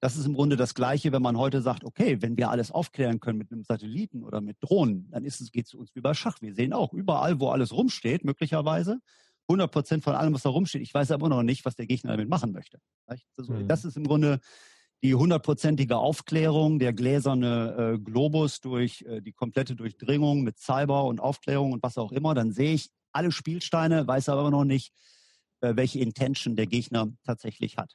Das ist im Grunde das Gleiche, wenn man heute sagt, okay, wenn wir alles aufklären können mit einem Satelliten oder mit Drohnen, dann ist es, geht es uns wie bei Schach. Wir sehen auch überall, wo alles rumsteht, möglicherweise, 100 Prozent von allem, was da rumsteht. Ich weiß aber noch nicht, was der Gegner damit machen möchte. Also, mhm. Das ist im Grunde die hundertprozentige Aufklärung, der gläserne äh, Globus durch äh, die komplette Durchdringung mit Cyber und Aufklärung und was auch immer. Dann sehe ich alle Spielsteine, weiß aber noch nicht, äh, welche Intention der Gegner tatsächlich hat.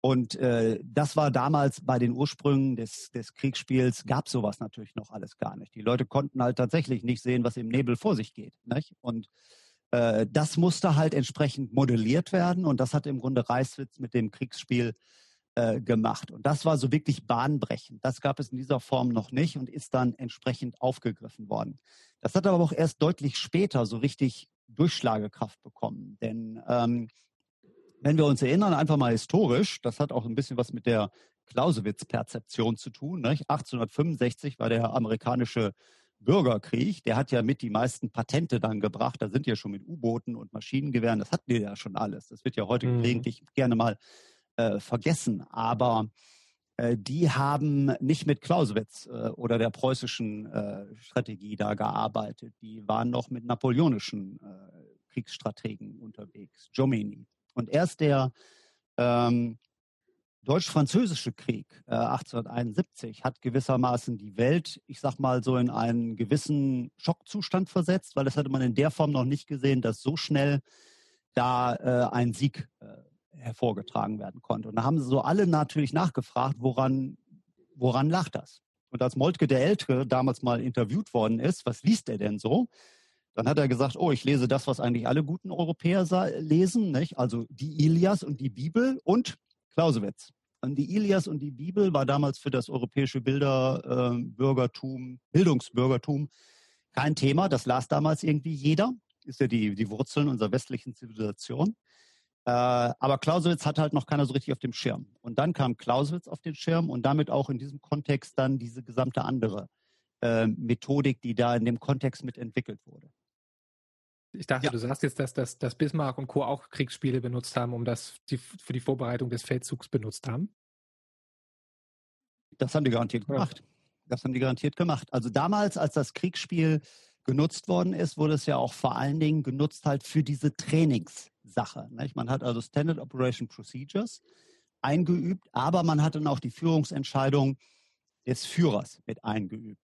Und äh, das war damals bei den Ursprüngen des, des Kriegsspiels, gab sowas natürlich noch alles gar nicht. Die Leute konnten halt tatsächlich nicht sehen, was im Nebel vor sich geht. Nicht? Und äh, das musste halt entsprechend modelliert werden und das hat im Grunde Reiswitz mit dem Kriegsspiel äh, gemacht. Und das war so wirklich bahnbrechend. Das gab es in dieser Form noch nicht und ist dann entsprechend aufgegriffen worden. Das hat aber auch erst deutlich später so richtig Durchschlagekraft bekommen. Denn ähm, wenn wir uns erinnern, einfach mal historisch, das hat auch ein bisschen was mit der Clausewitz-Perzeption zu tun. Nicht? 1865 war der amerikanische Bürgerkrieg, der hat ja mit die meisten Patente dann gebracht. Da sind ja schon mit U-Booten und Maschinengewehren, das hatten die ja schon alles. Das wird ja heute Mhm. gelegentlich gerne mal äh, vergessen. Aber äh, die haben nicht mit Clausewitz äh, oder der preußischen äh, Strategie da gearbeitet. Die waren noch mit napoleonischen äh, Kriegsstrategen unterwegs, Jomini. Und erst der ähm, Deutsch-Französische Krieg äh, 1871 hat gewissermaßen die Welt, ich sag mal, so in einen gewissen Schockzustand versetzt, weil das hatte man in der Form noch nicht gesehen, dass so schnell da äh, ein Sieg äh, hervorgetragen werden konnte. Und da haben sie so alle natürlich nachgefragt, woran, woran lag das? Und als Moltke der Ältere damals mal interviewt worden ist, was liest er denn so? Dann hat er gesagt, oh, ich lese das, was eigentlich alle guten Europäer lesen, nicht? also die Ilias und die Bibel und Clausewitz. Und die Ilias und die Bibel war damals für das europäische Bilderbürgertum, Bildungsbürgertum kein Thema. Das las damals irgendwie jeder. Ist ja die, die Wurzeln unserer westlichen Zivilisation. Äh, aber Clausewitz hat halt noch keiner so richtig auf dem Schirm. Und dann kam Clausewitz auf den Schirm und damit auch in diesem Kontext dann diese gesamte andere äh, Methodik, die da in dem Kontext mit entwickelt wurde. Ich dachte, Ja. du sagst jetzt, dass, dass, dass Bismarck und Co. auch Kriegsspiele benutzt haben, um das die, für die Vorbereitung des Feldzugs benutzt haben. Das haben die garantiert Ja. gemacht. Das haben die garantiert gemacht. Also damals, als das Kriegsspiel genutzt worden ist, wurde es ja auch vor allen Dingen genutzt halt für diese Trainingssache. Nicht? Man hat also Standard Operation Procedures eingeübt, aber man hat dann auch die Führungsentscheidung des Führers mit eingeübt.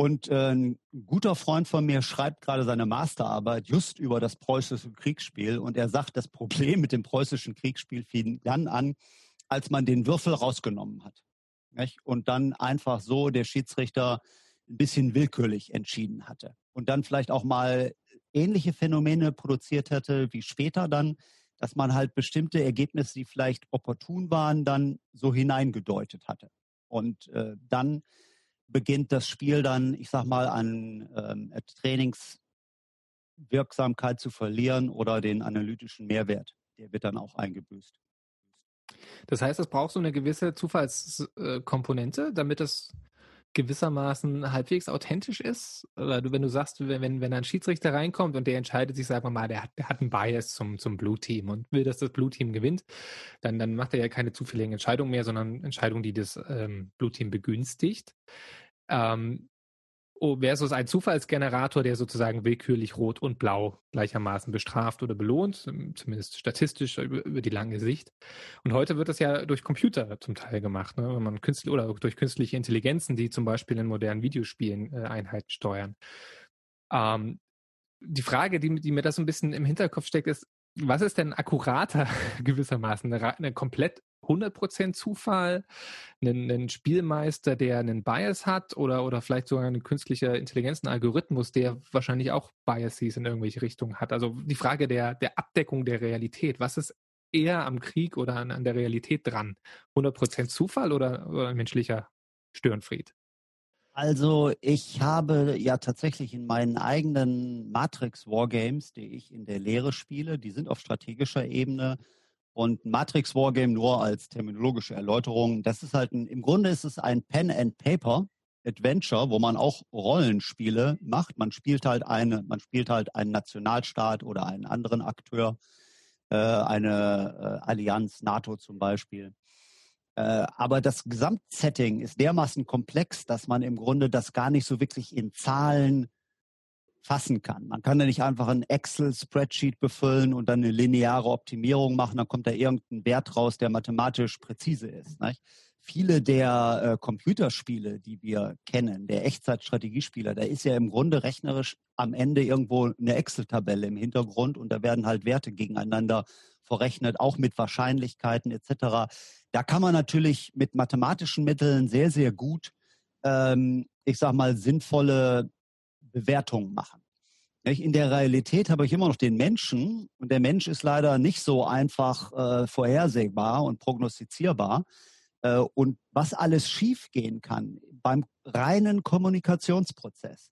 Und äh, ein guter Freund von mir schreibt gerade seine Masterarbeit just über das preußische Kriegsspiel und er sagt, das Problem mit dem preußischen Kriegsspiel fing dann an, als man den Würfel rausgenommen hat. Und dann einfach so der Schiedsrichter ein bisschen willkürlich entschieden hatte. Und dann vielleicht auch mal ähnliche Phänomene produziert hätte wie später dann, dass man halt bestimmte Ergebnisse, die vielleicht opportun waren, dann so hineingedeutet hatte. Und äh, dann beginnt das Spiel dann, ich sag mal, an ähm, Trainingswirksamkeit zu verlieren oder den analytischen Mehrwert. Der wird dann auch eingebüßt. Das heißt, es braucht so eine gewisse Zufallskomponente, damit es gewissermaßen halbwegs authentisch ist? Oder du, wenn du sagst, wenn, wenn ein Schiedsrichter reinkommt und der entscheidet sich, sagen wir mal, der hat, der hat einen Bias zum, zum Blue Team und will, dass das Blue Team gewinnt, dann, dann macht er ja keine zufälligen Entscheidungen mehr, sondern Entscheidungen, die das ähm, Blue Team begünstigt. Ähm, versus ein Zufallsgenerator, der sozusagen willkürlich rot und blau gleichermaßen bestraft oder belohnt, zumindest statistisch über, über die lange Sicht. Und heute wird das ja durch Computer zum Teil gemacht, ne? wenn man künstlich oder durch künstliche Intelligenzen, die zum Beispiel in modernen Videospielen äh, Einheiten steuern. Ähm, die Frage, die, die mir das so ein bisschen im Hinterkopf steckt, ist, was ist denn akkurater (laughs) gewissermaßen? Eine, komplett 100% Zufall, einen, einen Spielmeister, der einen Bias hat oder, oder vielleicht sogar eine künstliche Intelligenz, ein Algorithmus, der wahrscheinlich auch Biases in irgendwelche Richtungen hat. Also die Frage der, der Abdeckung der Realität. Was ist eher am Krieg oder an, an der Realität dran? 100% Zufall oder, oder menschlicher Störenfried? Also ich habe ja tatsächlich in meinen eigenen Matrix Wargames, die ich in der Lehre spiele, die sind auf strategischer Ebene und Matrix Wargame nur als terminologische Erläuterung. Das ist halt ein, im Grunde ist es ein Pen and Paper Adventure, wo man auch Rollenspiele macht. Man spielt halt eine, man spielt halt einen Nationalstaat oder einen anderen Akteur, äh, eine äh, Allianz, NATO zum Beispiel. Äh, aber das Gesamtsetting ist dermaßen komplex, dass man im Grunde das gar nicht so wirklich in Zahlen fassen kann. Man kann ja nicht einfach ein Excel-Spreadsheet befüllen und dann eine lineare Optimierung machen, dann kommt da irgendein Wert raus, der mathematisch präzise ist. Nicht? Viele der äh, Computerspiele, die wir kennen, der Echtzeitstrategiespieler, da ist ja im Grunde rechnerisch am Ende irgendwo eine Excel-Tabelle im Hintergrund und da werden halt Werte gegeneinander verrechnet, auch mit Wahrscheinlichkeiten etc. Da kann man natürlich mit mathematischen Mitteln sehr, sehr gut, ähm, ich sag mal, sinnvolle Bewertungen machen. In der Realität habe ich immer noch den Menschen und der Mensch ist leider nicht so einfach äh, vorhersehbar und prognostizierbar. Äh, und was alles schiefgehen kann beim reinen Kommunikationsprozess,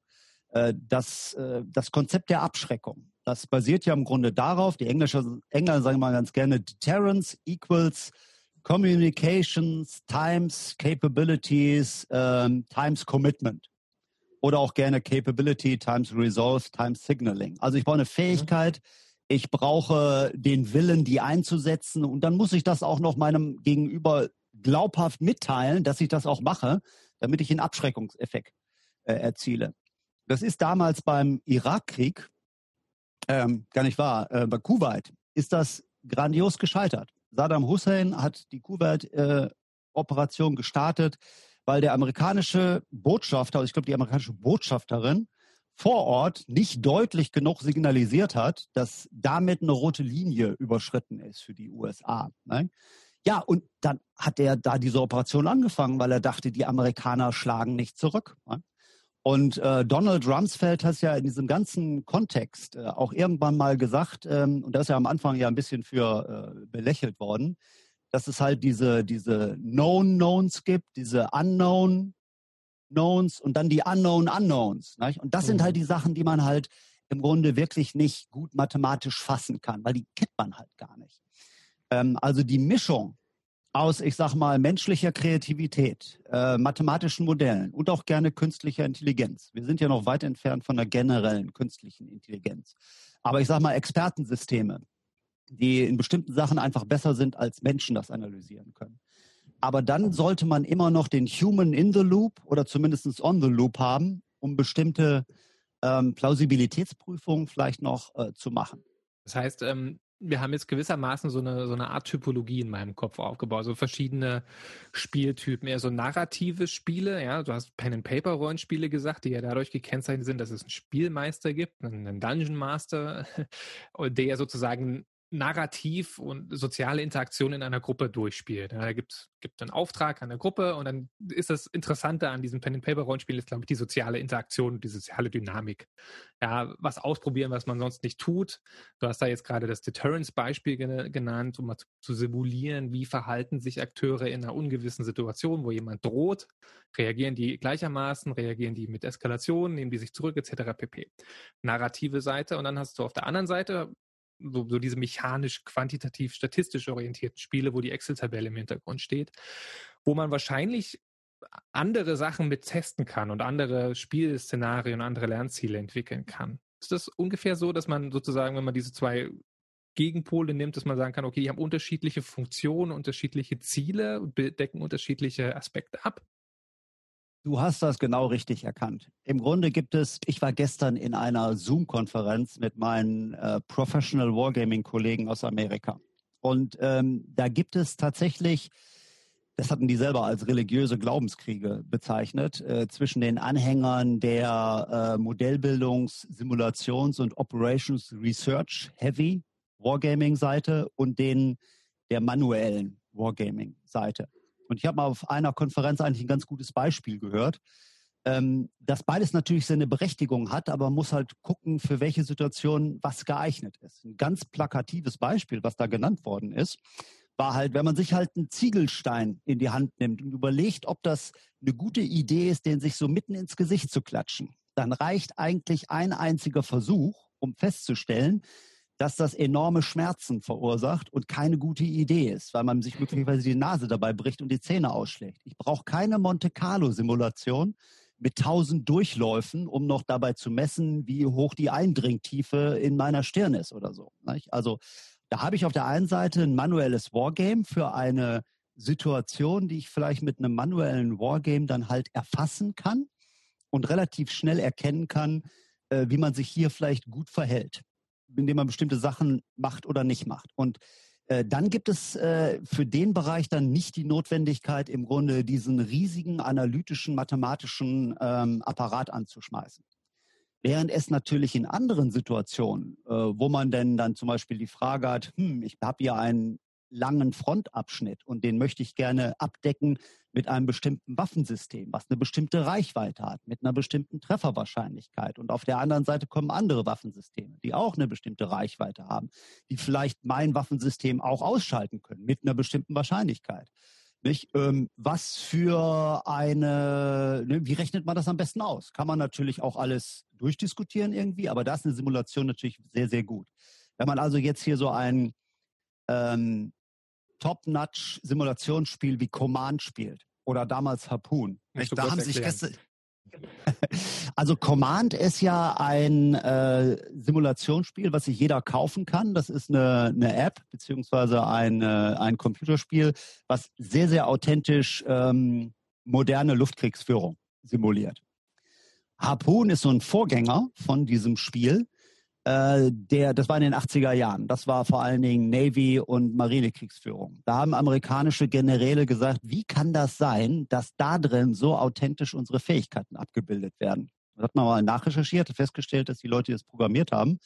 äh, das, äh, das Konzept der Abschreckung, das basiert ja im Grunde darauf, die Englische, Engländer sagen mal ganz gerne, Deterrence equals Communications times Capabilities ähm, times Commitment. Oder auch gerne Capability times Resolve times Signaling. Also ich brauche eine Fähigkeit, ich brauche den Willen, die einzusetzen und dann muss ich das auch noch meinem Gegenüber glaubhaft mitteilen, dass ich das auch mache, damit ich einen Abschreckungseffekt äh, erziele. Das ist damals beim Irakkrieg, ähm, gar nicht wahr, äh, bei Kuwait ist das grandios gescheitert. Saddam Hussein hat die Kuwait-Operation äh, gestartet, weil der amerikanische Botschafter, ich glaube die amerikanische Botschafterin, vor Ort nicht deutlich genug signalisiert hat, dass damit eine rote Linie überschritten ist für die USA. Ne? Ja, und dann hat er da diese Operation angefangen, weil er dachte, die Amerikaner schlagen nicht zurück. Ne? Und äh, Donald Rumsfeld hat ja in diesem ganzen Kontext äh, auch irgendwann mal gesagt, ähm, und da ist ja am Anfang ja ein bisschen für äh, belächelt worden, dass es halt diese, diese Known Knowns gibt, diese Unknown Knowns und dann die Unknown Unknowns. Nicht? Und das mhm. sind halt die Sachen, die man halt im Grunde wirklich nicht gut mathematisch fassen kann, weil die kennt man halt gar nicht. Ähm, also die Mischung aus, ich sag mal, menschlicher Kreativität, äh, mathematischen Modellen und auch gerne künstlicher Intelligenz. Wir sind ja noch weit entfernt von der generellen künstlichen Intelligenz. Aber ich sag mal, Expertensysteme, die in bestimmten Sachen einfach besser sind, als Menschen das analysieren können. Aber dann sollte man immer noch den Human in the Loop oder zumindest on the Loop haben, um bestimmte ähm, Plausibilitätsprüfungen vielleicht noch äh, zu machen. Das heißt, ähm, wir haben jetzt gewissermaßen so eine, so eine Art Typologie in meinem Kopf aufgebaut, so verschiedene Spieltypen, eher so narrative Spiele, ja, du hast Pen-and-Paper-Rollenspiele gesagt, die ja dadurch gekennzeichnet sind, dass es einen Spielmeister gibt, einen Dungeon Master, (laughs) der sozusagen narrativ und soziale Interaktion in einer Gruppe durchspielt. Da gibt gibt einen Auftrag an der Gruppe und dann ist das Interessante an diesem Pen-and-Paper-Rollenspiel ist, glaube ich, die soziale Interaktion die soziale Dynamik. Ja, was ausprobieren, was man sonst nicht tut. Du hast da jetzt gerade das Deterrence-Beispiel genannt, um mal zu, zu simulieren, wie verhalten sich Akteure in einer ungewissen Situation, wo jemand droht. Reagieren die gleichermaßen, reagieren die mit Eskalation, nehmen die sich zurück, etc. pp. Narrative Seite und dann hast du auf der anderen Seite so, so diese mechanisch, quantitativ, statistisch orientierten Spiele, wo die Excel-Tabelle im Hintergrund steht, wo man wahrscheinlich andere Sachen mit testen kann und andere Spielszenarien, andere Lernziele entwickeln kann. Ist das ungefähr so, dass man sozusagen, wenn man diese zwei Gegenpole nimmt, dass man sagen kann, okay, die haben unterschiedliche Funktionen, unterschiedliche Ziele und decken unterschiedliche Aspekte ab? Du hast das genau richtig erkannt. Im Grunde gibt es, ich war gestern in einer Zoom-Konferenz mit meinen äh, Professional Wargaming-Kollegen aus Amerika. Und ähm, da gibt es tatsächlich, das hatten die selber als religiöse Glaubenskriege bezeichnet, äh, zwischen den Anhängern der äh, Modellbildungs-, Simulations- und Operations Research Heavy Wargaming-Seite und den der manuellen Wargaming-Seite. Und ich habe mal auf einer Konferenz eigentlich ein ganz gutes Beispiel gehört, ähm, dass beides natürlich seine Berechtigung hat, aber man muss halt gucken, für welche Situation was geeignet ist. Ein ganz plakatives Beispiel, was da genannt worden ist, war halt, wenn man sich halt einen Ziegelstein in die Hand nimmt und überlegt, ob das eine gute Idee ist, den sich so mitten ins Gesicht zu klatschen, dann reicht eigentlich ein einziger Versuch, um festzustellen, dass das enorme Schmerzen verursacht und keine gute Idee ist, weil man sich (laughs) möglicherweise die Nase dabei bricht und die Zähne ausschlägt. Ich brauche keine Monte Carlo Simulation mit tausend Durchläufen, um noch dabei zu messen, wie hoch die Eindringtiefe in meiner Stirn ist oder so. Also da habe ich auf der einen Seite ein manuelles Wargame für eine Situation, die ich vielleicht mit einem manuellen Wargame dann halt erfassen kann und relativ schnell erkennen kann, äh, wie man sich hier vielleicht gut verhält indem man bestimmte Sachen macht oder nicht macht. Und äh, dann gibt es äh, für den Bereich dann nicht die Notwendigkeit, im Grunde diesen riesigen analytischen, mathematischen ähm, Apparat anzuschmeißen. Während es natürlich in anderen Situationen, äh, wo man denn dann zum Beispiel die Frage hat, hm, ich habe hier einen langen Frontabschnitt und den möchte ich gerne abdecken mit einem bestimmten Waffensystem, was eine bestimmte Reichweite hat, mit einer bestimmten Trefferwahrscheinlichkeit. Und auf der anderen Seite kommen andere Waffensysteme, die auch eine bestimmte Reichweite haben, die vielleicht mein Waffensystem auch ausschalten können mit einer bestimmten Wahrscheinlichkeit. Nicht? Ähm, was für eine, ne, wie rechnet man das am besten aus? Kann man natürlich auch alles durchdiskutieren irgendwie, aber da ist eine Simulation natürlich sehr, sehr gut. Wenn man also jetzt hier so ein ähm, Top-Notch-Simulationsspiel wie Command spielt oder damals Harpoon. Da haben sich gestern, (laughs) also Command ist ja ein äh, Simulationsspiel, was sich jeder kaufen kann. Das ist eine, eine App beziehungsweise ein, äh, ein Computerspiel, was sehr, sehr authentisch ähm, moderne Luftkriegsführung simuliert. Harpoon ist so ein Vorgänger von diesem Spiel. Äh, der, das war in den 80er Jahren. Das war vor allen Dingen Navy- und Marinekriegsführung. Da haben amerikanische Generäle gesagt, wie kann das sein, dass da drin so authentisch unsere Fähigkeiten abgebildet werden? Da hat man mal nachrecherchiert, festgestellt, dass die Leute, die das programmiert haben,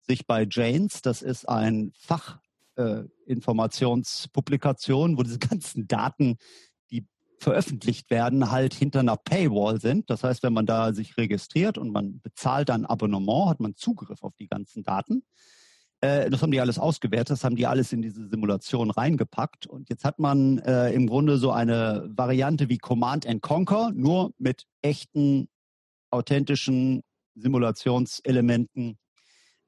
sich bei Janes, das ist ein Fachinformationspublikation, wo diese (laughs) ganzen Daten, veröffentlicht werden, halt hinter einer Paywall sind. Das heißt, wenn man da sich registriert und man bezahlt dann Abonnement, hat man Zugriff auf die ganzen Daten. Äh, das haben die alles ausgewertet, das haben die alles in diese Simulation reingepackt. Und jetzt hat man äh, im Grunde so eine Variante wie Command and Conquer, nur mit echten, authentischen Simulationselementen,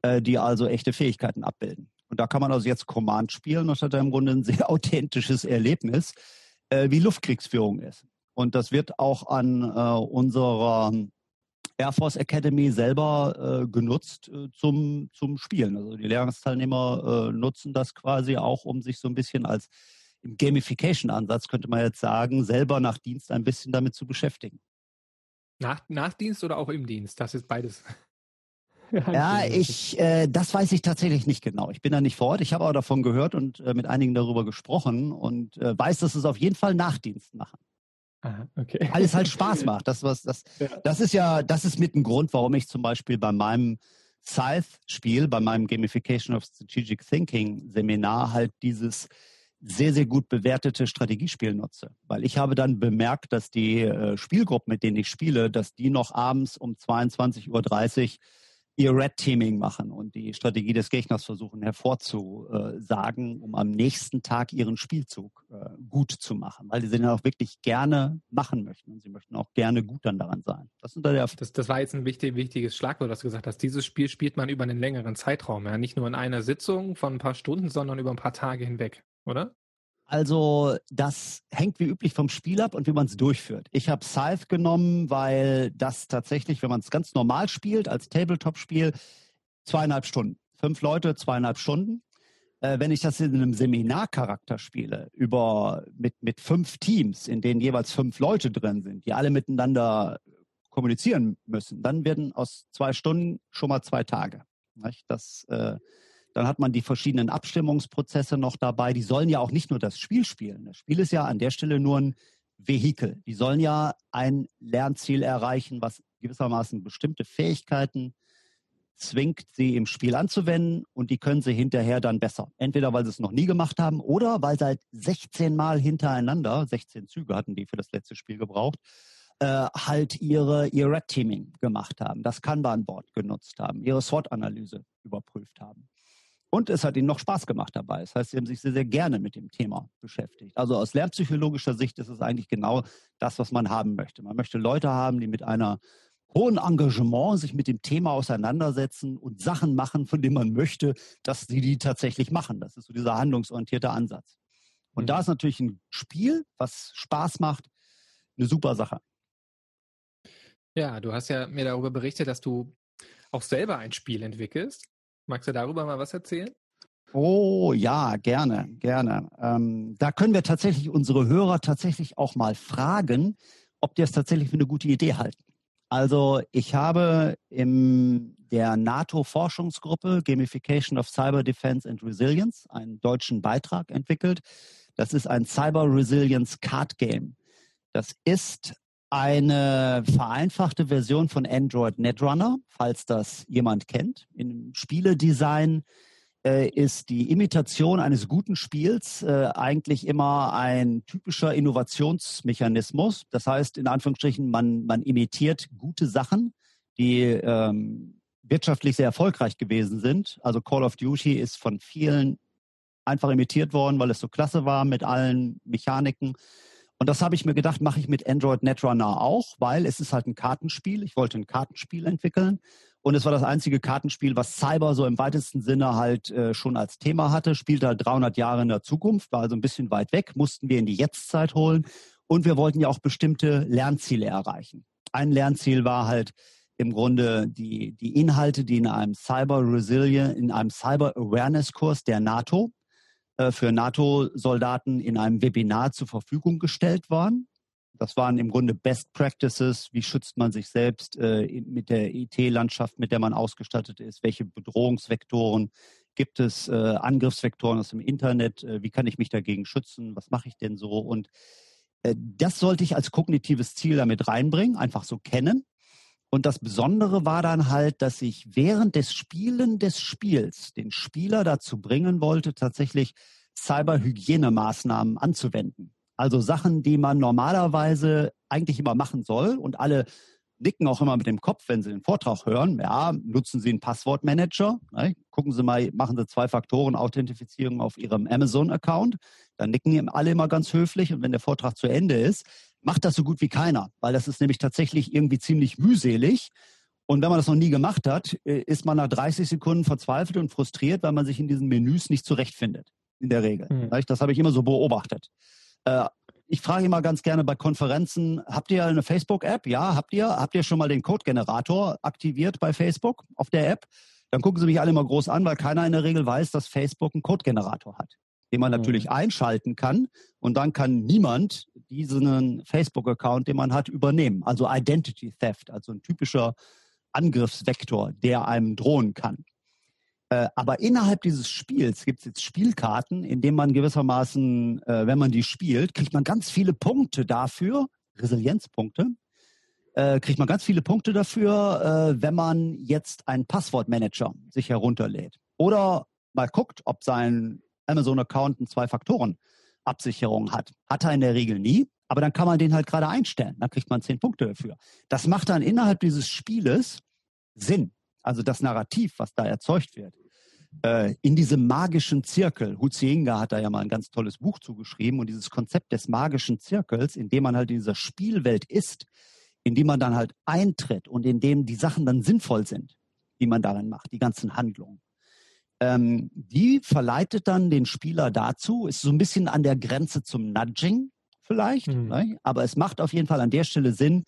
äh, die also echte Fähigkeiten abbilden. Und da kann man also jetzt Command spielen und hat da im Grunde ein (laughs) sehr authentisches Erlebnis, äh, wie Luftkriegsführung ist. Und das wird auch an äh, unserer Air Force Academy selber äh, genutzt äh, zum, zum Spielen. Also die Lehrgangsteilnehmer äh, nutzen das quasi auch, um sich so ein bisschen als im Gamification-Ansatz, könnte man jetzt sagen, selber nach Dienst ein bisschen damit zu beschäftigen. Nach, nach Dienst oder auch im Dienst? Das ist beides. (laughs) Ja, ich, äh, das weiß ich tatsächlich nicht genau. Ich bin da nicht vor Ort. Ich habe aber davon gehört und äh, mit einigen darüber gesprochen und äh, weiß, dass es auf jeden Fall Nachdienst machen. Aha, okay. Weil es halt Spaß (laughs) macht. Das, was, das, Ja. das ist ja, das ist mit ein Grund, warum ich zum Beispiel bei meinem Scythe-Spiel, bei meinem Gamification of Strategic Thinking Seminar halt dieses sehr, sehr gut bewertete Strategiespiel nutze. Weil ich habe dann bemerkt, dass die äh, Spielgruppen, mit denen ich spiele, dass die noch abends um 22.30 Uhr ihr Red Teaming machen und die Strategie des Gegners versuchen hervorzusagen, um am nächsten Tag ihren Spielzug äh, gut zu machen, weil sie dann auch wirklich gerne machen möchten und sie möchten auch gerne gut dann daran sein. Das sind da der Das, das war jetzt ein wichtig, wichtiges Schlagwort, was du gesagt hast. Dieses Spiel spielt man über einen längeren Zeitraum, ja. Nicht nur in einer Sitzung von ein paar Stunden, sondern über ein paar Tage hinweg, oder? Also das hängt wie üblich vom Spiel ab und wie man es durchführt. Ich habe Scythe genommen, weil das tatsächlich, wenn man es ganz normal spielt, als Tabletop-Spiel, zweieinhalb Stunden. Fünf Leute, zweieinhalb Stunden. Äh, wenn ich das in einem Seminarcharakter spiele, über mit, mit fünf Teams, in denen jeweils fünf Leute drin sind, die alle miteinander kommunizieren müssen, dann werden aus zwei Stunden schon mal zwei Tage. Nicht? Das äh, dann hat man die verschiedenen Abstimmungsprozesse noch dabei. Die sollen ja auch nicht nur das Spiel spielen. Das Spiel ist ja an der Stelle nur ein Vehikel. Die sollen ja ein Lernziel erreichen, was gewissermaßen bestimmte Fähigkeiten zwingt, sie im Spiel anzuwenden und die können sie hinterher dann besser. Entweder weil sie es noch nie gemacht haben oder weil sie halt 16 Mal hintereinander, 16 Züge hatten die für das letzte Spiel gebraucht, äh, halt ihre, ihr Red Teaming gemacht haben, das Kanban-Board genutzt haben, ihre SWOT-Analyse überprüft haben. Und es hat ihnen noch Spaß gemacht dabei. Das heißt, sie haben sich sehr, sehr gerne mit dem Thema beschäftigt. Also aus lernpsychologischer Sicht ist es eigentlich genau das, was man haben möchte. Man möchte Leute haben, die mit einer hohen Engagement sich mit dem Thema auseinandersetzen und Sachen machen, von denen man möchte, dass sie die tatsächlich machen. Das ist so dieser handlungsorientierte Ansatz. Und Mhm. da ist natürlich ein Spiel, was Spaß macht, eine super Sache. Ja, du hast ja mir darüber berichtet, dass du auch selber ein Spiel entwickelst. Magst du darüber mal was erzählen? Oh ja, gerne, gerne. Ähm, da können wir tatsächlich unsere Hörer tatsächlich auch mal fragen, ob die es tatsächlich für eine gute Idee halten. Also ich habe in der NATO-Forschungsgruppe Gamification of Cyber Defense and Resilience einen deutschen Beitrag entwickelt. Das ist ein Cyber Resilience Card Game. Das ist eine vereinfachte Version von Android Netrunner, falls das jemand kennt. Im Spieledesign äh, ist die Imitation eines guten Spiels äh, eigentlich immer ein typischer Innovationsmechanismus. Das heißt, in Anführungsstrichen, man, man imitiert gute Sachen, die ähm, wirtschaftlich sehr erfolgreich gewesen sind. Also Call of Duty ist von vielen einfach imitiert worden, weil es so klasse war mit allen Mechaniken. Und das habe ich mir gedacht, mache ich mit Android Netrunner auch, weil es ist halt ein Kartenspiel. Ich wollte ein Kartenspiel entwickeln. Und es war das einzige Kartenspiel, was Cyber so im weitesten Sinne halt äh, schon als Thema hatte. Spielte halt 300 Jahre in der Zukunft, war also ein bisschen weit weg, mussten wir in die Jetztzeit holen. Und wir wollten ja auch bestimmte Lernziele erreichen. Ein Lernziel war halt im Grunde die, die Inhalte, die in einem Cyber Resilient, in einem Cyber Awareness Kurs der NATO für NATO-Soldaten in einem Webinar zur Verfügung gestellt waren. Das waren im Grunde Best Practices. Wie schützt man sich selbst äh, mit der IT-Landschaft, mit der man ausgestattet ist? Welche Bedrohungsvektoren gibt es? Äh, Angriffsvektoren aus dem Internet? Äh, wie kann ich mich dagegen schützen? Was mache ich denn so? Und äh, das sollte ich als kognitives Ziel damit reinbringen, einfach so kennen. Und das Besondere war dann halt, dass ich während des Spielen des Spiels den Spieler dazu bringen wollte, tatsächlich Cyberhygienemaßnahmen anzuwenden. Also Sachen, die man normalerweise eigentlich immer machen soll und alle nicken auch immer mit dem Kopf, wenn sie den Vortrag hören. Ja, nutzen Sie einen Passwortmanager. Ne? Gucken Sie mal, machen Sie zwei Faktoren Authentifizierung auf Ihrem Amazon-Account. Dann nicken alle immer ganz höflich und wenn der Vortrag zu Ende ist, macht das so gut wie keiner, weil das ist nämlich tatsächlich irgendwie ziemlich mühselig. Und wenn man das noch nie gemacht hat, äh, ist man nach 30 Sekunden verzweifelt und frustriert, weil man sich in diesen Menüs nicht zurechtfindet. In der Regel. Mhm. Das habe ich immer so beobachtet. Äh, ich frage immer ganz gerne bei Konferenzen, habt ihr eine Facebook-App? Ja, habt ihr? Habt ihr schon mal den Code-Generator aktiviert bei Facebook auf der App? Dann gucken sie mich alle immer groß an, weil keiner in der Regel weiß, dass Facebook einen Code-Generator hat, den man natürlich mhm. einschalten kann und dann kann niemand diesen Facebook-Account, den man hat, übernehmen. Also Identity Theft, also ein typischer Angriffsvektor, der einem drohen kann. Äh, aber innerhalb dieses Spiels gibt es jetzt Spielkarten, in denen man gewissermaßen, äh, wenn man die spielt, kriegt man ganz viele Punkte dafür, Resilienzpunkte, äh, kriegt man ganz viele Punkte dafür, wenn man jetzt einen Passwortmanager sich herunterlädt. Oder mal guckt, ob sein Amazon-Account eine Zwei-Faktoren-Absicherung hat. Hat er in der Regel nie, aber dann kann man den halt gerade einstellen. Dann kriegt man zehn Punkte dafür. Das macht dann innerhalb dieses Spieles Sinn. Also das Narrativ, was da erzeugt wird äh, in diesem magischen Zirkel. Huzienga hat da ja mal ein ganz tolles Buch zugeschrieben und dieses Konzept des magischen Zirkels, in dem man halt in dieser Spielwelt ist, in die man dann halt eintritt und in dem die Sachen dann sinnvoll sind, die man darin macht, die ganzen Handlungen. Ähm, die verleitet dann den Spieler dazu, ist so ein bisschen an der Grenze zum Nudging vielleicht, mhm. ne? aber es macht auf jeden Fall an der Stelle Sinn,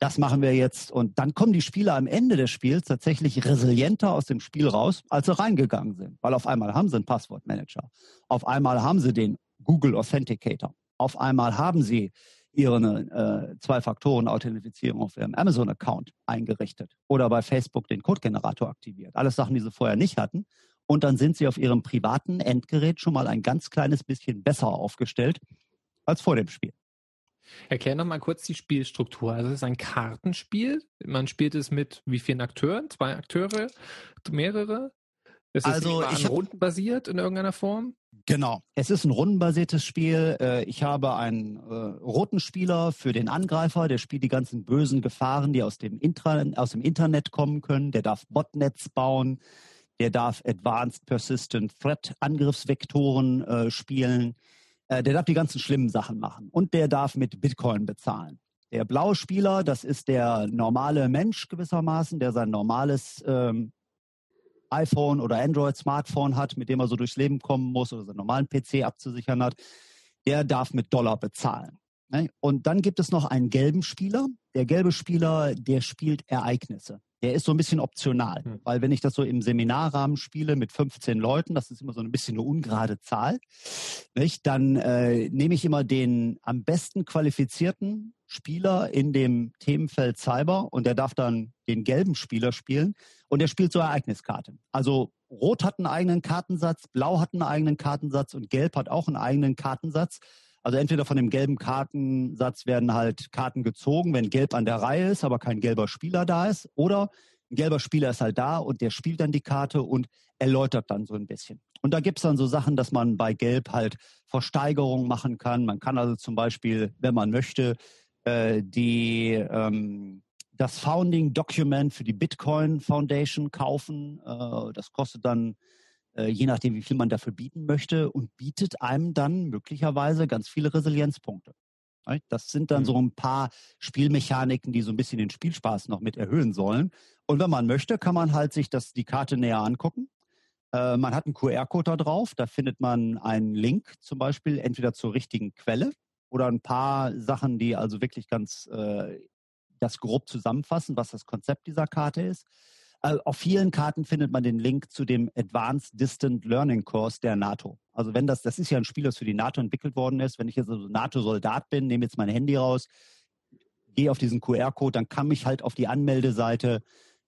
das machen wir jetzt. Und dann kommen die Spieler am Ende des Spiels tatsächlich resilienter aus dem Spiel raus, als sie reingegangen sind. Weil auf einmal haben sie einen Passwortmanager. Auf einmal haben sie den Google Authenticator. Auf einmal haben sie ihre äh, Zwei-Faktoren-Authentifizierung auf ihrem Amazon-Account eingerichtet oder bei Facebook den Codegenerator aktiviert. Alles Sachen, die sie vorher nicht hatten. Und dann sind sie auf ihrem privaten Endgerät schon mal ein ganz kleines bisschen besser aufgestellt als vor dem Spiel. Erklär noch mal kurz die Spielstruktur. Also es ist ein Kartenspiel. Man spielt es mit wie vielen Akteuren? Zwei Akteure? Mehrere? Es ist also ich hab, rundenbasiert in irgendeiner Form? Genau. Es ist ein rundenbasiertes Spiel. Äh, ich habe einen äh, roten Spieler für den Angreifer, der spielt die ganzen bösen Gefahren, die aus dem, Intra aus dem Internet kommen können. Der darf Botnets bauen. Der darf Advanced Persistent Threat Angriffsvektoren äh, spielen. Äh, der darf die ganzen schlimmen Sachen machen und der darf mit Bitcoin bezahlen. Der blaue Spieler, das ist der normale Mensch gewissermaßen, der sein normales ähm, iPhone oder Android-Smartphone hat, mit dem er so durchs Leben kommen muss oder seinen normalen PC abzusichern hat, der darf mit Dollar bezahlen. Ne? Und dann gibt es noch einen gelben Spieler. Der gelbe Spieler, der spielt Ereignisse der ist so ein bisschen optional. Hm. Weil wenn ich das so im Seminarrahmen spiele mit 15 Leuten, das ist immer so ein bisschen eine ungerade Zahl, nicht? dann äh, nehme ich immer den am besten qualifizierten Spieler in dem Themenfeld Cyber und der darf dann den gelben Spieler spielen und der spielt so Ereigniskarte. Also Rot hat einen eigenen Kartensatz, Blau hat einen eigenen Kartensatz und Gelb hat auch einen eigenen Kartensatz. Also entweder von dem gelben Kartensatz werden halt Karten gezogen, wenn gelb an der Reihe ist, aber kein gelber Spieler da ist. Oder ein gelber Spieler ist halt da und der spielt dann die Karte und erläutert dann so ein bisschen. Und da gibt es dann so Sachen, dass man bei Gelb halt Versteigerungen machen kann. Man kann also zum Beispiel, wenn man möchte, äh, die, ähm, das Founding Document für die Bitcoin Foundation kaufen. Äh, das kostet dann äh, je nachdem, wie viel man dafür bieten möchte und bietet einem dann möglicherweise ganz viele Resilienzpunkte. Das sind dann so ein paar Spielmechaniken, die so ein bisschen den Spielspaß noch mit erhöhen sollen. Und wenn man möchte, kann man halt sich das, die Karte näher angucken. Äh, man hat einen QR-Code da drauf, da findet man einen Link zum Beispiel entweder zur richtigen Quelle oder ein paar Sachen, die also wirklich ganz äh, das grob zusammenfassen, was das Konzept dieser Karte ist. Äh, auf vielen Karten findet man den Link zu dem Advanced Distant Learning Course der NATO. Also wenn das, das ist ja ein Spiel, das für die NATO entwickelt worden ist. Wenn ich jetzt also NATO-Soldat bin, nehme jetzt mein Handy raus, gehe auf diesen QR-Code, dann kann mich halt auf die Anmeldeseite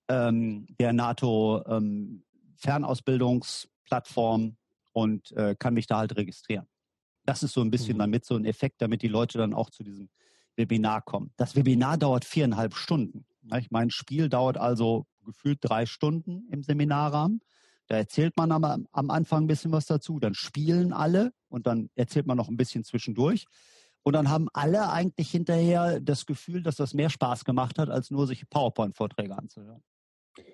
ähm, der NATO ähm, Fernausbildungsplattform und äh, kann mich da halt registrieren. Das ist so ein bisschen mhm. damit so ein Effekt, damit die Leute dann auch zu diesem Webinar kommen. Das Webinar dauert viereinhalb Stunden. Mein Spiel dauert also gefühlt drei Stunden im Seminarrahmen. Da erzählt man am, am Anfang ein bisschen was dazu, dann spielen alle und dann erzählt man noch ein bisschen zwischendurch. Und dann haben alle eigentlich hinterher das Gefühl, dass das mehr Spaß gemacht hat, als nur sich PowerPoint-Vorträge anzuhören.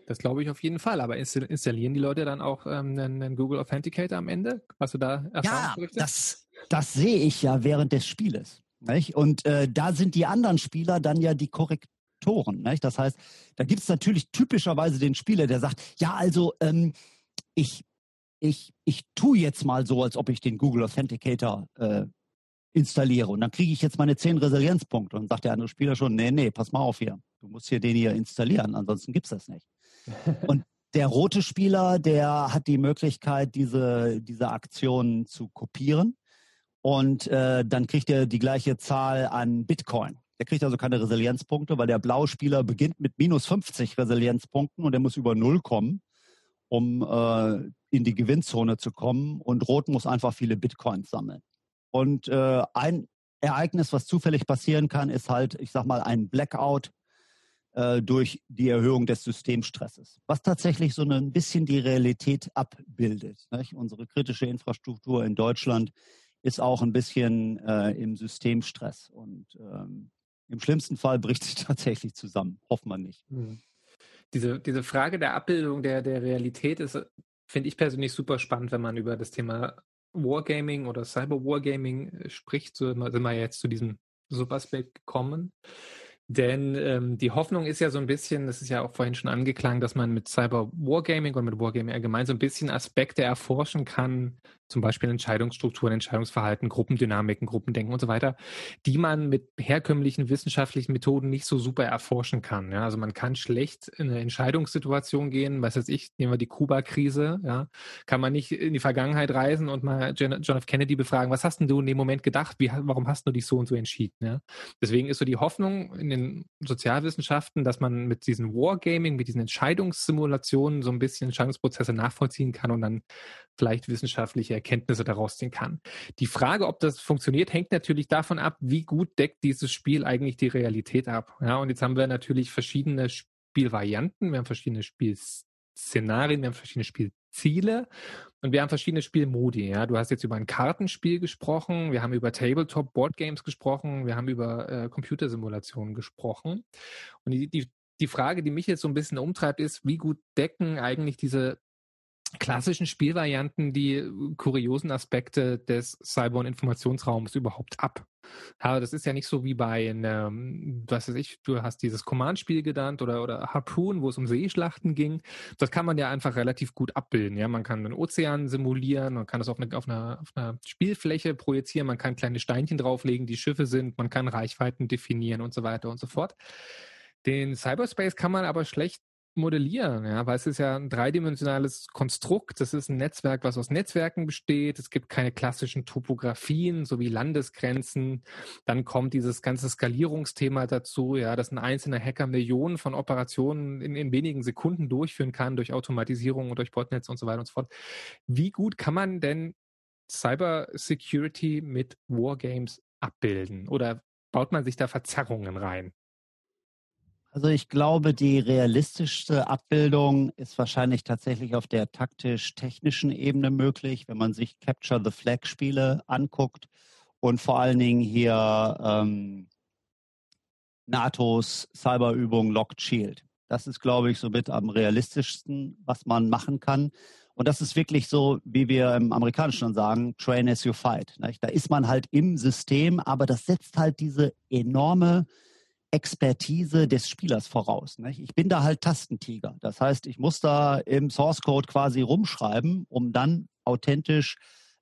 Das glaube ich auf jeden Fall. Aber installieren die Leute dann auch ähm, einen, Google Authenticator am Ende? Hast du da Erfahrung? Ja, das, das sehe ich ja während des Spieles. Nicht? Und äh, da sind die anderen Spieler dann ja die Korrektoren. Nicht? Das heißt, da gibt es natürlich typischerweise den Spieler, der sagt, ja, also ähm, ich, ich, ich tue jetzt mal so, als ob ich den Google Authenticator äh, installiere. Und dann kriege ich jetzt meine zehn Resilienzpunkte. Und sagt der andere Spieler schon, nee, nee, pass mal auf hier. Du musst hier den hier installieren, ansonsten gibt es das nicht. (laughs) Und der rote Spieler, der hat die Möglichkeit, diese, diese Aktion zu kopieren und äh, dann kriegt er die gleiche Zahl an Bitcoin. Der kriegt also keine Resilienzpunkte, weil der blaue Spieler beginnt mit minus 50 Resilienzpunkten und er muss über Null kommen, um äh, in die Gewinnzone zu kommen. Und Rot muss einfach viele Bitcoins sammeln. Und äh, ein Ereignis, was zufällig passieren kann, ist halt, ich sag mal, ein Blackout äh, durch die Erhöhung des Systemstresses, was tatsächlich so ein bisschen die Realität abbildet. Nicht? Unsere kritische Infrastruktur in Deutschland ist auch ein bisschen äh, im Systemstress. Und ähm, im schlimmsten Fall bricht sie (laughs) tatsächlich zusammen. Hofft man nicht. Mhm. Diese, diese Frage der Abbildung der, der Realität ist, finde ich persönlich super spannend, wenn man über das Thema Wargaming oder Cyber Wargaming äh, spricht. So sind wir jetzt zu diesem Subaspekt gekommen. Denn ähm, die Hoffnung ist ja so ein bisschen, das ist ja auch vorhin schon angeklang, dass man mit Cyber Wargaming und mit Wargaming allgemein so ein bisschen Aspekte erforschen kann, zum Beispiel Entscheidungsstrukturen, Entscheidungsverhalten, Gruppendynamiken, Gruppendenken und so weiter, die man mit herkömmlichen wissenschaftlichen Methoden nicht so super erforschen kann. Ja? Also man kann schlecht in eine Entscheidungssituation gehen, was weiß ich, nehmen wir die Kuba-Krise, ja, kann man nicht in die Vergangenheit reisen und mal John F. Kennedy befragen, was hast denn du in dem Moment gedacht, Wie, warum hast du dich so und so entschieden? Ja? Deswegen ist so die Hoffnung in den Sozialwissenschaften, dass man mit diesen Wargaming, mit diesen Entscheidungssimulationen so ein bisschen Entscheidungsprozesse nachvollziehen kann und dann vielleicht wissenschaftliche Erkenntnisse daraus ziehen kann. Die Frage, ob das funktioniert, hängt natürlich davon ab, wie gut deckt dieses Spiel eigentlich die Realität ab. Ja, und jetzt haben wir natürlich verschiedene Spielvarianten, wir haben verschiedene Spielszenarien, wir haben verschiedene Spielziele und wir haben verschiedene Spielmodi. Ja, du hast jetzt über ein Kartenspiel gesprochen, wir haben über Tabletop Board Games gesprochen, wir haben über äh, Computersimulationen gesprochen. Und die, die die Frage, die mich jetzt so ein bisschen umtreibt, ist, wie gut decken eigentlich diese klassischen Spielvarianten die äh, kuriosen Aspekte des Cyber- und Informationsraums überhaupt ab. Ja, das ist ja nicht so wie bei einem, was weiß ich, du hast dieses Command-Spiel genannt oder, oder Harpoon, wo es um Seeschlachten ging. Das kann man ja einfach relativ gut abbilden. Ja, man kann einen Ozean simulieren, man kann das auf, eine, auf, einer, auf einer Spielfläche projizieren, man kann kleine Steinchen drauflegen, die Schiffe sind, man kann Reichweiten definieren und so weiter und so fort. Den Cyberspace kann man aber schlecht modellieren, ja, weil es ist ja ein dreidimensionales Konstrukt. Das ist ein Netzwerk, was aus Netzwerken besteht. Es gibt keine klassischen Topografien sowie Landesgrenzen. Dann kommt dieses ganze Skalierungsthema dazu, ja, dass ein einzelner Hacker Millionen von Operationen in, in wenigen Sekunden durchführen kann durch Automatisierung und durch Botnetz und so weiter und so fort. Wie gut kann man denn Cyber Security mit Wargames abbilden? Oder baut man sich da Verzerrungen rein? Also ich glaube, die realistischste Abbildung ist wahrscheinlich tatsächlich auf der taktisch-technischen Ebene möglich, wenn man sich Capture the Flag Spiele anguckt und vor allen Dingen hier ähm, NATOs Cyberübung Locked Shield. Das ist, glaube ich, somit am realistischsten, was man machen kann. Und das ist wirklich so, wie wir im Amerikanischen sagen, train as you fight. Da ist man halt im System, aber das setzt halt diese enorme Expertise des Spielers voraus. Nicht? Ich bin da halt Tastentiger. Das heißt, ich muss da im Source Code quasi rumschreiben, um dann authentisch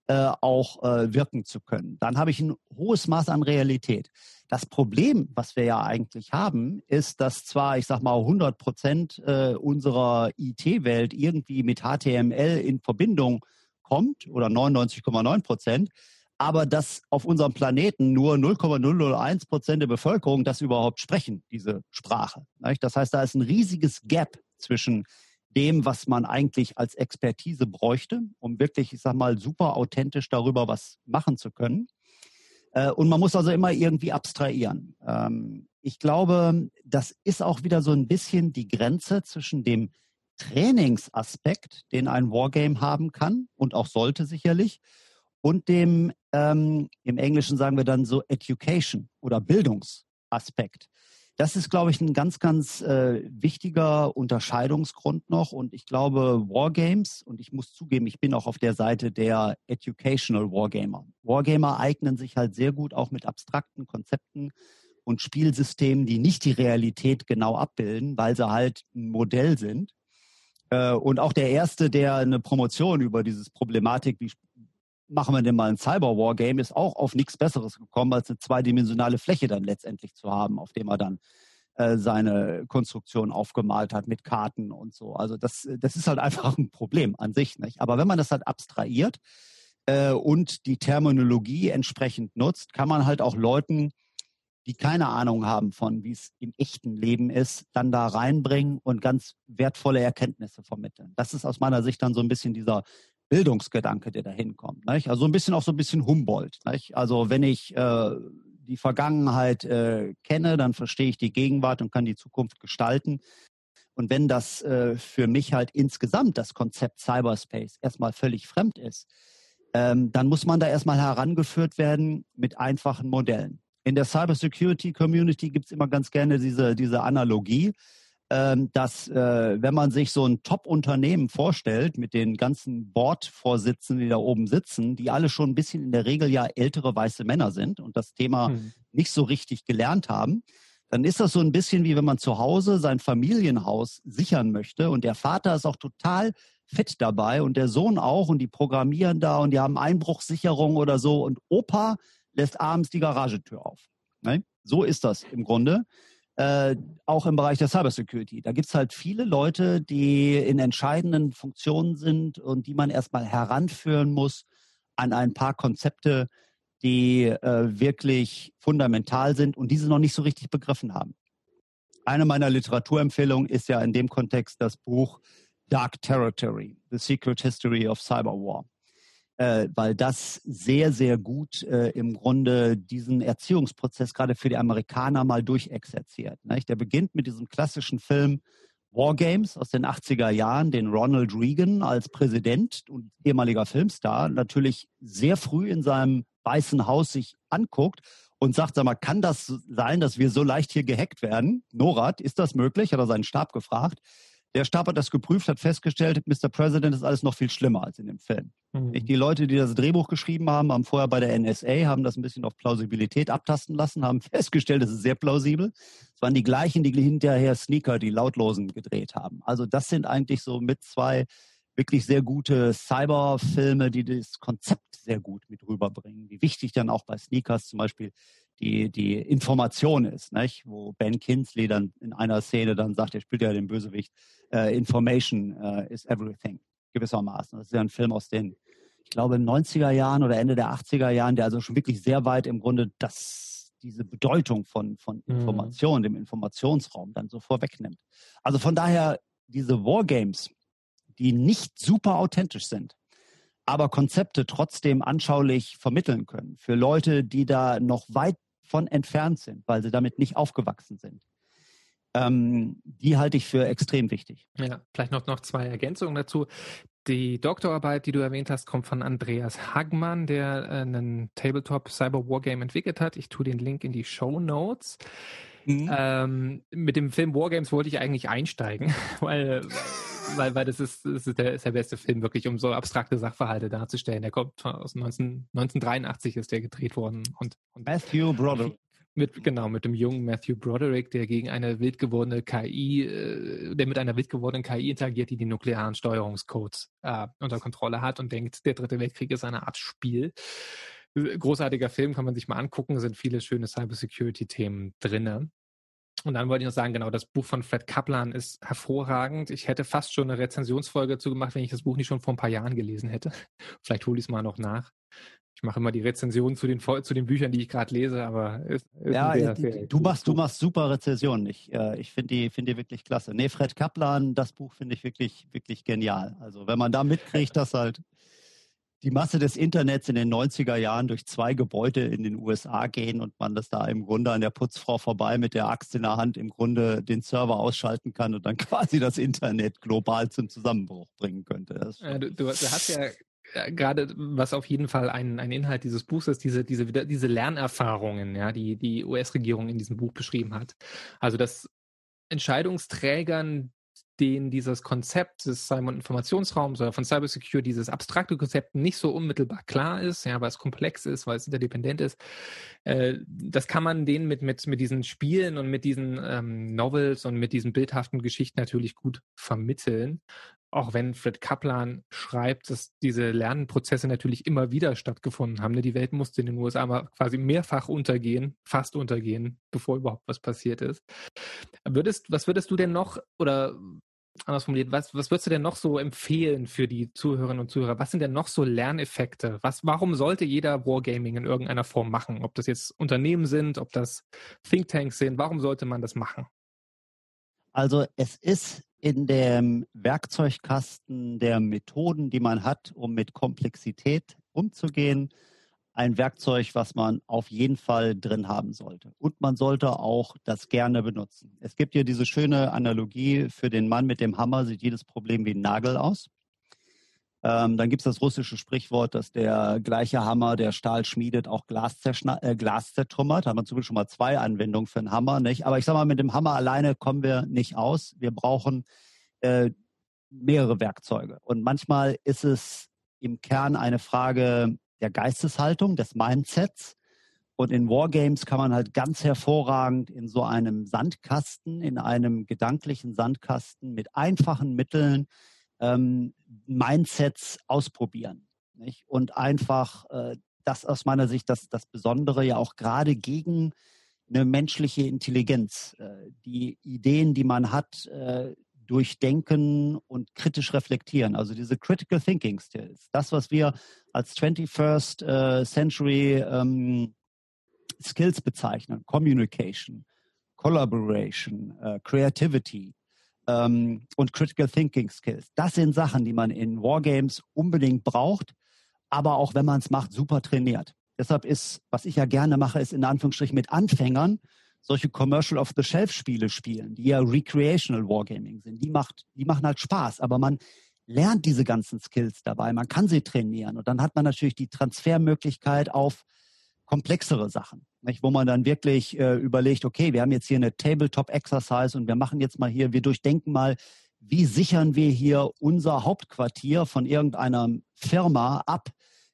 äh, auch äh, wirken zu können. Dann habe ich ein hohes Maß an Realität. Das Problem, was wir ja eigentlich haben, ist, dass zwar, ich sag mal, 100 Prozent äh, unserer IT-Welt irgendwie mit HTML in Verbindung kommt oder 99,9 Prozent, aber dass auf unserem Planeten nur 0,001 Prozent der Bevölkerung das überhaupt sprechen, diese Sprache. Das heißt, da ist ein riesiges Gap zwischen dem, was man eigentlich als Expertise bräuchte, um wirklich, ich sag mal, super authentisch darüber was machen zu können. Äh, und man muss also immer irgendwie abstrahieren. Ähm, ich glaube, das ist auch wieder so ein bisschen die Grenze zwischen dem Trainingsaspekt, den ein Wargame haben kann und auch sollte sicherlich, und dem, ähm, im Englischen sagen wir dann so Education oder Bildungsaspekt. Das ist, glaube ich, ein ganz, ganz äh, wichtiger Unterscheidungsgrund noch. Und ich glaube, Wargames, und ich muss zugeben, ich bin auch auf der Seite der Educational Wargamer. Wargamer eignen sich halt sehr gut auch mit abstrakten Konzepten und Spielsystemen, die nicht die Realität genau abbilden, weil sie halt ein Modell sind. Äh, und auch der erste, der eine Promotion über dieses Problematik, wie machen wir denn mal ein Cyber-War-Game, ist auch auf nichts Besseres gekommen, als eine zweidimensionale Fläche dann letztendlich zu haben, auf dem er dann äh, seine Konstruktion aufgemalt hat mit Karten und so. Also das, das ist halt einfach ein Problem an sich. Nicht? Aber wenn man das halt abstrahiert äh, und die Terminologie entsprechend nutzt, kann man halt auch Leuten, die keine Ahnung haben von, wie es im echten Leben ist, dann da reinbringen und ganz wertvolle Erkenntnisse vermitteln. Das ist aus meiner Sicht dann so ein bisschen dieser Bildungsgedanke, der da hinkommt. Also ein bisschen auch so ein bisschen Humboldt. Nicht? Also wenn ich äh, die Vergangenheit äh, kenne, dann verstehe ich die Gegenwart und kann die Zukunft gestalten. Und wenn das äh, für mich halt insgesamt das Konzept Cyberspace erstmal völlig fremd ist, ähm, dann muss man da erstmal herangeführt werden mit einfachen Modellen. In der Cybersecurity Community gibt es immer ganz gerne diese, diese Analogie. Ähm, dass äh, wenn man sich so ein Top-Unternehmen vorstellt mit den ganzen Board-Vorsitzenden, die da oben sitzen, die alle schon ein bisschen in der Regel ja ältere weiße Männer sind und das Thema hm. nicht so richtig gelernt haben, dann ist das so ein bisschen wie wenn man zu Hause sein Familienhaus sichern möchte und der Vater ist auch total fit dabei und der Sohn auch und die programmieren da und die haben Einbruchssicherung oder so und Opa lässt abends die Garagetür auf. Ne? So ist das im Grunde äh, auch im Bereich der Cybersecurity. Da gibt es halt viele Leute, die in entscheidenden Funktionen sind und die man erstmal heranführen muss an ein paar Konzepte, die äh, wirklich fundamental sind und diese noch nicht so richtig begriffen haben. Eine meiner Literaturempfehlungen ist ja in dem Kontext das Buch Dark Territory, The Secret History of Cyber War äh, weil das sehr, sehr gut äh, im Grunde diesen Erziehungsprozess gerade für die Amerikaner mal durchexerziert. Nicht? Der beginnt mit diesem klassischen Film War Games aus den 80er Jahren, den Ronald Reagan als Präsident und ehemaliger Filmstar natürlich sehr früh in seinem Weißen Haus sich anguckt und sagt, sag mal, kann das sein, dass wir so leicht hier gehackt werden? NORAD, ist das möglich? Hat er seinen Stab gefragt. Der Stab hat das geprüft, hat festgestellt, Mr. President ist alles noch viel schlimmer als in dem Film. Mhm. Die Leute, die das Drehbuch geschrieben haben, haben vorher bei der NSA, haben das ein bisschen auf Plausibilität abtasten lassen, haben (laughs) festgestellt, es ist sehr plausibel. Es waren die gleichen, die hinterher Sneaker, die Lautlosen gedreht haben. Also das sind eigentlich so mit zwei wirklich sehr gute Cyberfilme, die das Konzept sehr gut mit rüberbringen. Wie wichtig dann auch bei Sneakers zum Beispiel die, die Information ist, nicht? wo Ben Kinsley dann in einer Szene dann sagt, er spielt ja den Bösewicht, uh, Information uh, is everything, gewissermaßen. Das ist ja ein Film aus den, ich glaube, 90er Jahren oder Ende der 80er Jahren, der also schon wirklich sehr weit im Grunde das, diese Bedeutung von, von mhm. Information, mhm. dem Informationsraum dann so vorwegnimmt. Also von daher, diese Wargames, die nicht super authentisch sind, aber Konzepte trotzdem anschaulich vermitteln können für Leute, die da noch weit von entfernt sind, weil sie damit nicht aufgewachsen sind. Ähm, die halte ich für extrem wichtig. Ja, vielleicht noch, noch zwei Ergänzungen dazu. Die Doktorarbeit, die du erwähnt hast, kommt von Andreas Hagmann, der äh, einen Tabletop Cyber Wargame entwickelt hat. Ich tue den Link in die Show Notes. Mhm. Ähm, mit dem Film Wargames wollte ich eigentlich einsteigen, (laughs) weil weil, weil das ist, das ist, der, ist der beste Film wirklich, um so abstrakte Sachverhalte darzustellen. Der kommt aus 19, 1983 ist der gedreht worden und, und Matthew Broderick. Mit, genau, mit dem jungen Matthew Broderick, der gegen eine wild gewordene KI, äh, der mit einer wild gewordenen KI interagiert, die die nuklearen Steuerungscodes äh, unter Kontrolle hat und denkt, der dritte Weltkrieg ist eine Art Spiel. Großartiger Film, kann man sich mal angucken, sind viele schöne Cybersecurity-Themen drinne. Und dann wollte ich noch sagen, genau, das Buch von Fred Kaplan ist hervorragend. Ich hätte fast schon eine Rezensionsfolge dazu gemacht, wenn ich das Buch nicht schon vor ein paar Jahren gelesen hätte. (laughs) Vielleicht hole ich es mal noch nach. Ich mache immer die Rezensionen zu den, zu den Büchern, die ich gerade lese, aber ist, ist ja, sehr, die, sehr du machst du machst super Rezensionen. Ich, äh, ich finde die finde die wirklich klasse. Nee, Fred Kaplan, das Buch finde ich wirklich wirklich genial. Also wenn man da mitkriegt, (laughs) dass halt die Masse des Internets in den 90er Jahren durch zwei Gebäude in den USA gehen und man das da im Grunde an der Putzfrau vorbei mit der Axt in der Hand im Grunde den Server ausschalten kann und dann (laughs) quasi das Internet global zum Zusammenbruch bringen könnte. Ja, du, du, du hast ja gerade was auf jeden Fall ein, ein Inhalt dieses Buchs ist, diese, diese, diese Lernerfahrungen, ja, die die US-Regierung in diesem Buch beschrieben hat. Also dass Entscheidungsträgern denen dieses Konzept des Informationsraums oder von Cybersecurity, dieses abstrakte Konzept nicht so unmittelbar klar ist, ja, weil es komplex ist, weil es interdependent ist, äh, das kann man denen mit, mit, mit diesen Spielen und mit diesen ähm, Novels und mit diesen bildhaften Geschichten natürlich gut vermitteln. Auch wenn Fred Kaplan schreibt, dass diese Lernprozesse natürlich immer wieder stattgefunden haben. Ne? Die Welt musste in den USA mal quasi mehrfach untergehen, fast untergehen, bevor überhaupt was passiert ist. Würdest, was würdest du denn noch oder anders formuliert, was, was würdest du denn noch so empfehlen für die Zuhörerinnen und Zuhörer? Was sind denn noch so Lerneffekte? Was, warum sollte jeder Wargaming in irgendeiner Form machen? Ob das jetzt Unternehmen sind, ob das Thinktanks sind, warum sollte man das machen? Also es ist in dem Werkzeugkasten der Methoden, die man hat, um mit Komplexität umzugehen, ein Werkzeug, was man auf jeden Fall drin haben sollte. Und man sollte auch das gerne benutzen. Es gibt hier diese schöne Analogie für den Mann mit dem Hammer, sieht jedes Problem wie ein Nagel aus. Ähm, dann gibt es das russische Sprichwort, dass der gleiche Hammer, der Stahl schmiedet, auch Glas, äh, Glas zertrümmert. Da haben wir zumindest schon mal zwei Anwendungen für einen Hammer. Nicht? Aber ich sage mal, mit dem Hammer alleine kommen wir nicht aus. Wir brauchen äh, mehrere Werkzeuge. Und manchmal ist es im Kern eine Frage der Geisteshaltung, des Mindsets. Und in Wargames kann man halt ganz hervorragend in so einem Sandkasten, in einem gedanklichen Sandkasten mit einfachen Mitteln ähm, Mindsets ausprobieren. Nicht? Und einfach äh, das aus meiner Sicht das, das Besondere ja auch gerade gegen eine menschliche Intelligenz. Äh, die Ideen, die man hat, äh, durchdenken und kritisch reflektieren. Also diese Critical Thinking Skills. Das, was wir als 21st äh, Century ähm, Skills bezeichnen. Communication, Collaboration, äh, Creativity ähm, und Critical Thinking Skills. Das sind Sachen, die man in Wargames unbedingt braucht, aber auch wenn man es macht, super trainiert. Deshalb ist, was ich ja gerne mache, ist in Anführungsstrichen mit Anfängern solche Commercial of the Shelf Spiele spielen, die ja recreational Wargaming sind. Die macht, die machen halt Spaß, aber man lernt diese ganzen Skills dabei. Man kann sie trainieren und dann hat man natürlich die Transfermöglichkeit auf komplexere Sachen, nicht? wo man dann wirklich äh, überlegt, okay, wir haben jetzt hier eine Tabletop-Exercise und wir machen jetzt mal hier, wir durchdenken mal, wie sichern wir hier unser Hauptquartier von irgendeiner Firma ab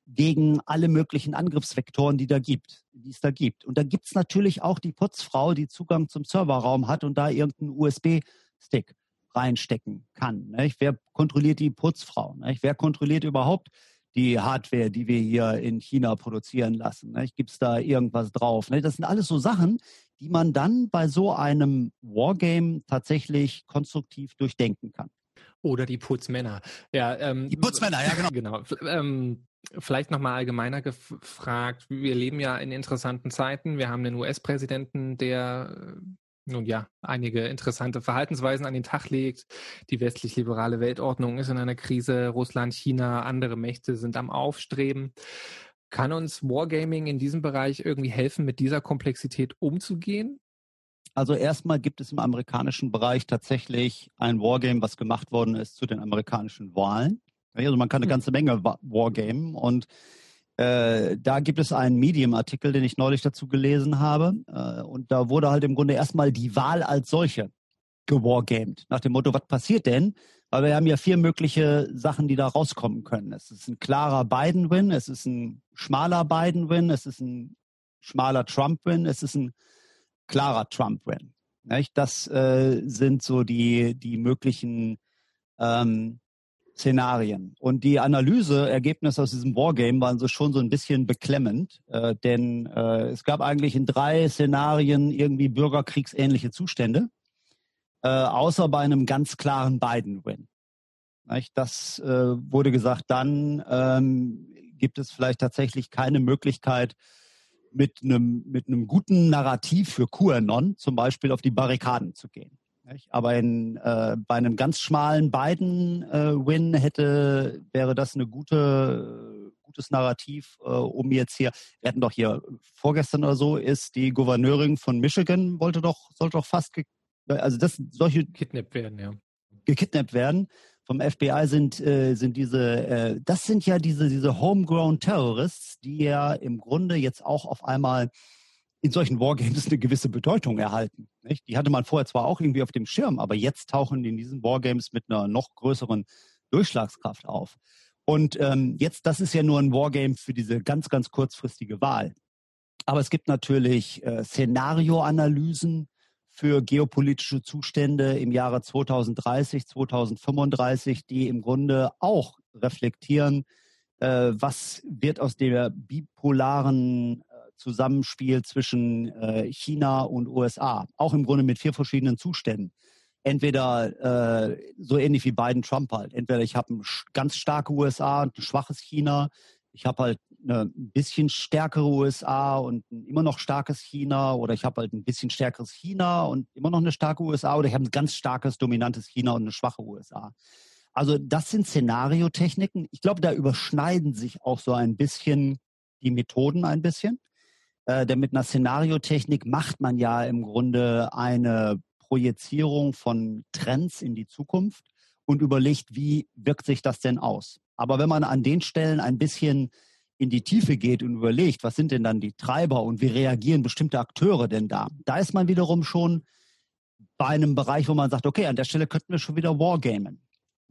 gegen alle möglichen Angriffsvektoren, die da gibt, die es da gibt. Und da gibt es natürlich auch die Putzfrau, die Zugang zum Serverraum hat und da irgendeinen USB-Stick reinstecken kann. Nicht? Wer kontrolliert die Putzfrau? Nicht? Wer kontrolliert überhaupt die Hardware, die wir hier in China produzieren lassen? Gibt es da irgendwas drauf? Ne? Das sind alles so Sachen, die man dann bei so einem Wargame tatsächlich konstruktiv durchdenken kann. Oder die Putzmänner. Ja, ähm, die Putzmänner, ja genau. genau. Ähm, vielleicht nochmal allgemeiner gefragt. Wir leben ja in interessanten Zeiten. Wir haben den US-Präsidenten, der nun ja, einige interessante Verhaltensweisen an den Tag legt. Die westlich-liberale Weltordnung ist in einer Krise. Russland, China, andere Mächte sind am Aufstreben. Kann uns Wargaming in diesem Bereich irgendwie helfen, mit dieser Komplexität umzugehen? Also erstmal gibt es im amerikanischen Bereich tatsächlich ein Wargame, was gemacht worden ist zu den amerikanischen Wahlen. Also man kann eine hm. ganze Menge Wargame und äh, da gibt es einen Medium-Artikel, den ich neulich dazu gelesen habe. Äh, und da wurde halt im Grunde erstmal die Wahl als solche gewargamed. Nach dem Motto, was passiert denn, Weil wir haben ja vier mögliche Sachen, die da rauskommen können. Es ist ein klarer Biden-Win, es ist ein schmaler Biden-Win, es ist ein schmaler Trump-Win, es ist ein klarer Trump-Win. Das äh, sind so die, die möglichen ähm, Szenarien. Und die Analyseergebnisse aus diesem Wargame waren so schon so ein bisschen beklemmend, äh, denn äh, es gab eigentlich in drei Szenarien irgendwie bürgerkriegsähnliche Zustände, äh, außer bei einem ganz klaren Biden-Win. Das äh, wurde gesagt, dann ähm, gibt es vielleicht tatsächlich keine Möglichkeit, mit einem, mit einem guten Narrativ für QAnon zum Beispiel auf die Barrikaden zu gehen. Aber in, äh, bei einem ganz schmalen Biden-Win äh, hätte, wäre das eine gute, gutes Narrativ, äh, um jetzt hier, wir hatten doch hier vorgestern oder so, ist die Gouverneurin von Michigan, wollte doch, sollte doch fast, also das, solche. Kidnappt werden, ja. Gekidnappt werden vom FBI sind, äh, sind diese, äh, das sind ja diese, diese Homegrown Terrorists, die ja im Grunde jetzt auch auf einmal in solchen Wargames eine gewisse Bedeutung erhalten. Nicht? Die hatte man vorher zwar auch irgendwie auf dem Schirm, aber jetzt tauchen die in diesen Wargames mit einer noch größeren Durchschlagskraft auf. Und ähm, jetzt, das ist ja nur ein Wargame für diese ganz, ganz kurzfristige Wahl. Aber es gibt natürlich äh, Szenarioanalysen, für geopolitische Zustände im Jahre 2030, 2035, die im Grunde auch reflektieren, äh, was wird aus der bipolaren äh, Zusammenspiel zwischen äh, China und USA, auch im Grunde mit vier verschiedenen Zuständen. Entweder äh, so ähnlich wie Biden Trump halt. Entweder ich habe ein ganz starke USA und ein schwaches China. Ich habe halt eine ein bisschen stärkere USA und ein immer noch starkes China oder ich habe halt ein bisschen stärkeres China und immer noch eine starke USA oder ich habe ein ganz starkes, dominantes China und eine schwache USA. Also das sind Szenariotechniken. Ich glaube, da überschneiden sich auch so ein bisschen die Methoden ein bisschen. Äh, denn mit einer Szenariotechnik macht man ja im Grunde eine Projizierung von Trends in die Zukunft und überlegt, wie wirkt sich das denn aus. Aber wenn man an den Stellen ein bisschen in die Tiefe geht und überlegt, was sind denn dann die Treiber und wie reagieren bestimmte Akteure denn da, da ist man wiederum schon bei einem Bereich, wo man sagt, okay, an der Stelle könnten wir schon wieder Wargamen.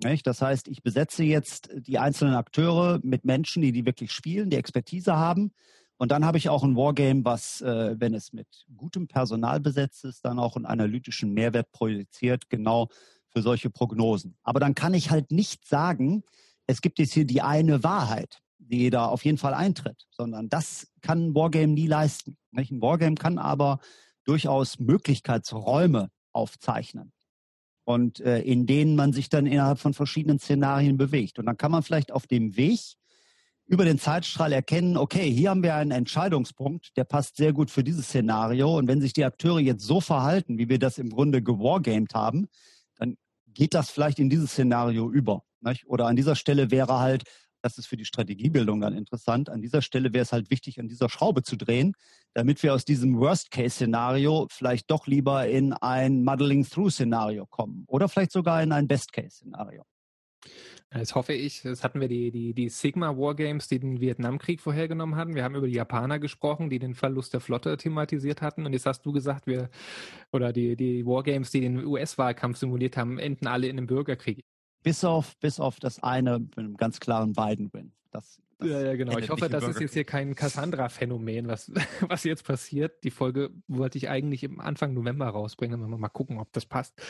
Nicht? Das heißt, ich besetze jetzt die einzelnen Akteure mit Menschen, die die wirklich spielen, die Expertise haben. Und dann habe ich auch ein Wargame, was, äh, wenn es mit gutem Personal besetzt ist, dann auch einen analytischen Mehrwert projiziert, genau für solche Prognosen. Aber dann kann ich halt nicht sagen, es gibt jetzt hier die eine Wahrheit die da auf jeden Fall eintritt, sondern das kann ein Wargame nie leisten. Ein Wargame kann aber durchaus Möglichkeitsräume aufzeichnen und äh, in denen man sich dann innerhalb von verschiedenen Szenarien bewegt. Und dann kann man vielleicht auf dem Weg über den Zeitstrahl erkennen, okay, hier haben wir einen Entscheidungspunkt, der passt sehr gut für dieses Szenario. Und wenn sich die Akteure jetzt so verhalten, wie wir das im Grunde gewargamed haben, dann geht das vielleicht in dieses Szenario über. Nicht? Oder an dieser Stelle wäre halt das ist für die Strategiebildung dann interessant. An dieser Stelle wäre es halt wichtig, an dieser Schraube zu drehen, damit wir aus diesem Worst-Case-Szenario vielleicht doch lieber in ein Muddling-Through-Szenario kommen oder vielleicht sogar in ein Best-Case-Szenario. Das hoffe ich. Das hatten wir die, die, die Sigma Wargames, die den Vietnamkrieg vorhergenommen hatten. Wir haben über die Japaner gesprochen, die den Verlust der Flotte thematisiert hatten. Und jetzt hast du gesagt, wir, oder die, die Wargames, die den US-Wahlkampf simuliert haben, enden alle in einem Bürgerkrieg. Bis auf, bis auf das eine mit einem ganz klaren Biden-Win. Das, das ja, ja, genau. Ich hoffe, das ist jetzt hier kein Cassandra-Phänomen, was, (laughs) was jetzt passiert. Die Folge wollte ich eigentlich im Anfang November rausbringen. Mal gucken, ob das passt.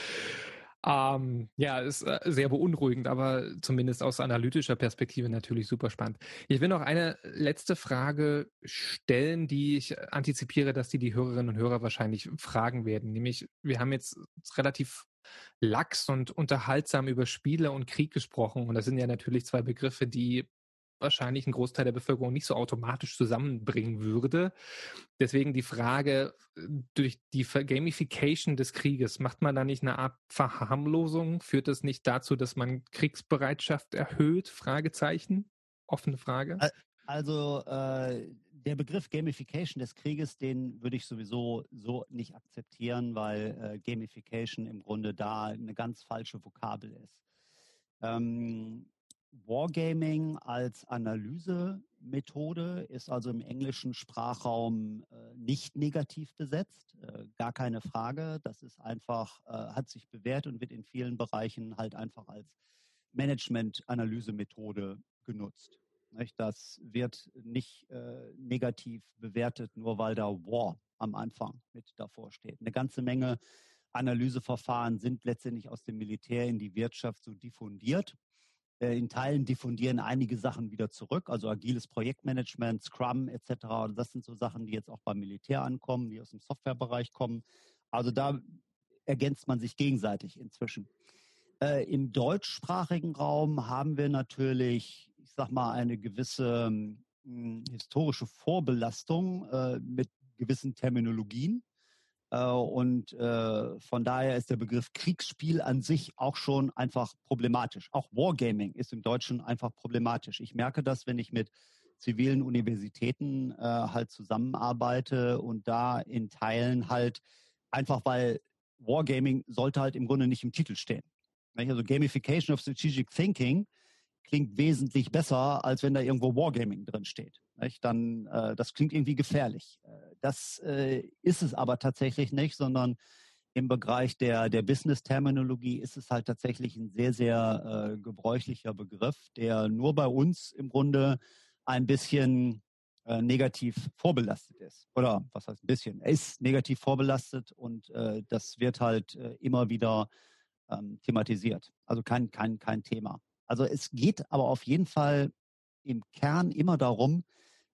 Ähm, ja, ist äh, sehr beunruhigend, aber zumindest aus analytischer Perspektive natürlich super spannend. Ich will noch eine letzte Frage stellen, die ich antizipiere, dass die die Hörerinnen und Hörer wahrscheinlich fragen werden. Nämlich, wir haben jetzt relativ lax und unterhaltsam über Spiele und Krieg gesprochen. Und das sind ja natürlich zwei Begriffe, die wahrscheinlich ein Großteil der Bevölkerung nicht so automatisch zusammenbringen würde. Deswegen die Frage, durch die Gamification des Krieges, macht man da nicht eine Art Verharmlosung? Führt das nicht dazu, dass man Kriegsbereitschaft erhöht? Fragezeichen? Offene Frage. Also äh, der Begriff Gamification des Krieges, den würde ich sowieso so nicht akzeptieren, weil äh, Gamification im Grunde da eine ganz falsche Vokabel ist. Ähm, Wargaming als Analysemethode ist also im englischen Sprachraum äh, nicht negativ besetzt, äh, gar keine Frage. Das ist einfach, äh, hat sich bewährt und wird in vielen Bereichen halt einfach als Management-Analysemethode genutzt. Das wird nicht äh, negativ bewertet, nur weil da War am Anfang mit davor steht. Eine ganze Menge Analyseverfahren sind letztendlich aus dem Militär in die Wirtschaft so diffundiert. Äh, in Teilen diffundieren einige Sachen wieder zurück, also agiles Projektmanagement, Scrum etc. Das sind so Sachen, die jetzt auch beim Militär ankommen, die aus dem Softwarebereich kommen. Also da ergänzt man sich gegenseitig inzwischen. Äh, Im deutschsprachigen Raum haben wir natürlich, ich sag mal, eine gewisse mh, hm, historische Vorbelastung äh, mit gewissen Terminologien. Äh, und äh, von daher ist der Begriff Kriegsspiel an sich auch schon einfach problematisch. Auch Wargaming ist im Deutschen einfach problematisch. Ich merke das, wenn ich mit zivilen Universitäten äh, halt zusammenarbeite und da in Teilen halt einfach, weil Wargaming sollte halt im Grunde nicht im Titel stehen. Also Gamification of Strategic Thinking klingt wesentlich besser, als wenn da irgendwo Wargaming drin steht. Dann, äh, das klingt irgendwie gefährlich. Äh, das äh, ist es aber tatsächlich nicht, sondern im Bereich der, der Business-Terminologie ist es halt tatsächlich ein sehr, sehr äh, gebräuchlicher Begriff, der nur bei uns im Grunde ein bisschen äh, negativ vorbelastet ist. Oder was heißt ein bisschen? Er ist negativ vorbelastet und äh, das wird halt äh, immer wieder ähm, thematisiert. Also kein, kein, kein Thema. Also es geht aber auf jeden Fall im Kern immer darum,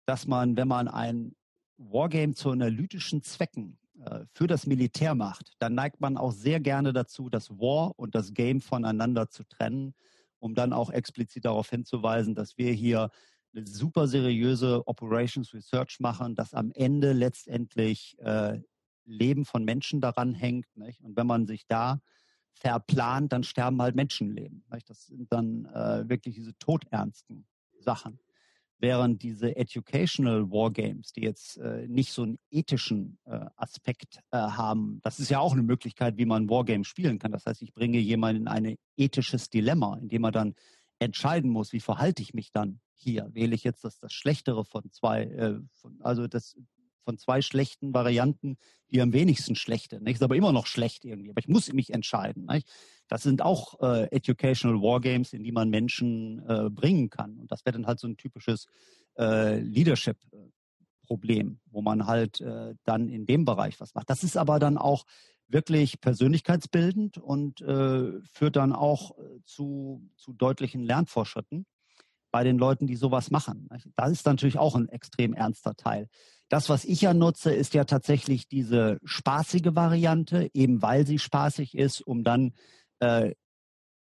dass man, wenn man ein Wargame zu analytischen Zwecken äh, für das Militär macht, dann neigt man auch sehr gerne dazu, das War und das Game voneinander zu trennen, um dann auch explizit darauf hinzuweisen, dass wir hier eine super seriöse Operations Research machen, dass am Ende letztendlich äh, Leben von Menschen daran hängt. Nicht? Und wenn man sich da verplant, dann sterben halt Menschenleben. Das sind dann äh, wirklich diese todernsten Sachen. Während diese Educational Wargames, die jetzt äh, nicht so einen ethischen äh, Aspekt haben, das ist ja auch eine Möglichkeit, wie man Wargame spielen kann. Das heißt, ich bringe jemanden in ein ethisches Dilemma, in dem er dann entscheiden muss, wie verhalte ich mich dann hier? Wähle ich jetzt das, das Schlechtere von zwei, äh, von, also das von zwei schlechten Varianten die am wenigsten schlechte. Nicht? Ist aber immer noch schlecht irgendwie. Aber ich muss mich entscheiden. Nicht? Das sind auch äh, Educational Wargames, in die man Menschen äh, bringen kann. Und das wäre dann halt so ein typisches äh, Leadership-Problem, wo man halt äh, dann in dem Bereich was macht. Das ist aber dann auch wirklich persönlichkeitsbildend und äh, führt dann auch äh, zu, zu deutlichen Lernfortschritten bei den Leuten, die sowas machen. Das ist natürlich auch ein extrem ernster Teil. Das, was ich ja nutze, ist ja tatsächlich diese spaßige Variante, eben weil sie spaßig ist, um dann, äh,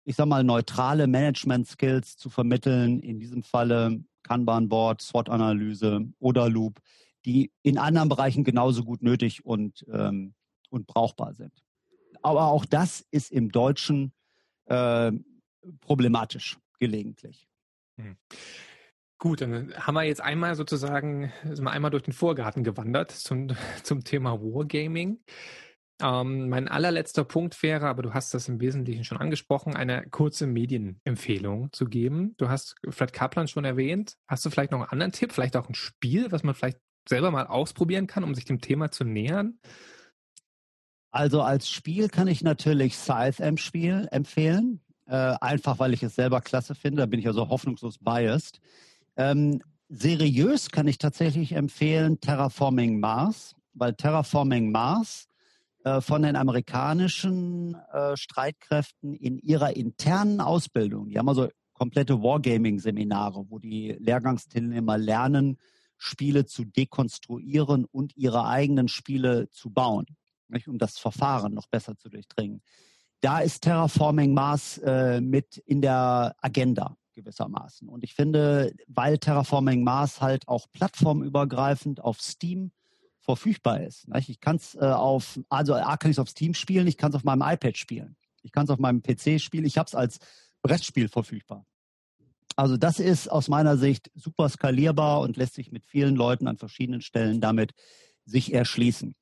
ich sag mal, neutrale Management-Skills zu vermitteln. In diesem Falle Kanban-Board, SWOT-Analyse oder Loop, die in anderen Bereichen genauso gut nötig und, ähm, und brauchbar sind. Aber auch das ist im Deutschen äh, problematisch gelegentlich. Gut, dann haben wir jetzt einmal sozusagen, sind wir einmal durch den Vorgarten gewandert zum, (laughs) zum Thema Wargaming. Ähm, mein allerletzter Punkt wäre, aber du hast das im Wesentlichen schon angesprochen, eine kurze Medienempfehlung zu geben. Du hast Fred Kaplan schon erwähnt. Hast du vielleicht noch einen anderen Tipp, vielleicht auch ein Spiel, was man vielleicht selber mal ausprobieren kann, um sich dem Thema zu nähern? Also als Spiel kann ich natürlich Scythe empfehlen äh, einfach weil ich es selber klasse finde. Da bin ich also hoffnungslos biased. Ähm, seriös kann ich tatsächlich empfehlen Terraforming Mars, weil Terraforming Mars äh, von den amerikanischen äh, Streitkräften in ihrer internen Ausbildung, die haben also komplette Wargaming-Seminare, wo die Lehrgangsteilnehmer lernen, Spiele zu dekonstruieren und ihre eigenen Spiele zu bauen, nicht, um das Verfahren noch besser zu durchdringen. Da ist Terraforming Mars äh, mit in der Agenda gewissermaßen. Und ich finde, weil Terraforming Mars halt auch plattformübergreifend auf Steam verfügbar ist. Nicht? Ich kann es äh, auf, also A kann ich es auf Steam spielen, ich kann es auf meinem iPad spielen, ich kann es auf meinem PC spielen, ich habe es als Brettspiel verfügbar. Also das ist aus meiner Sicht super skalierbar und lässt sich mit vielen Leuten an verschiedenen Stellen damit sich erschließen.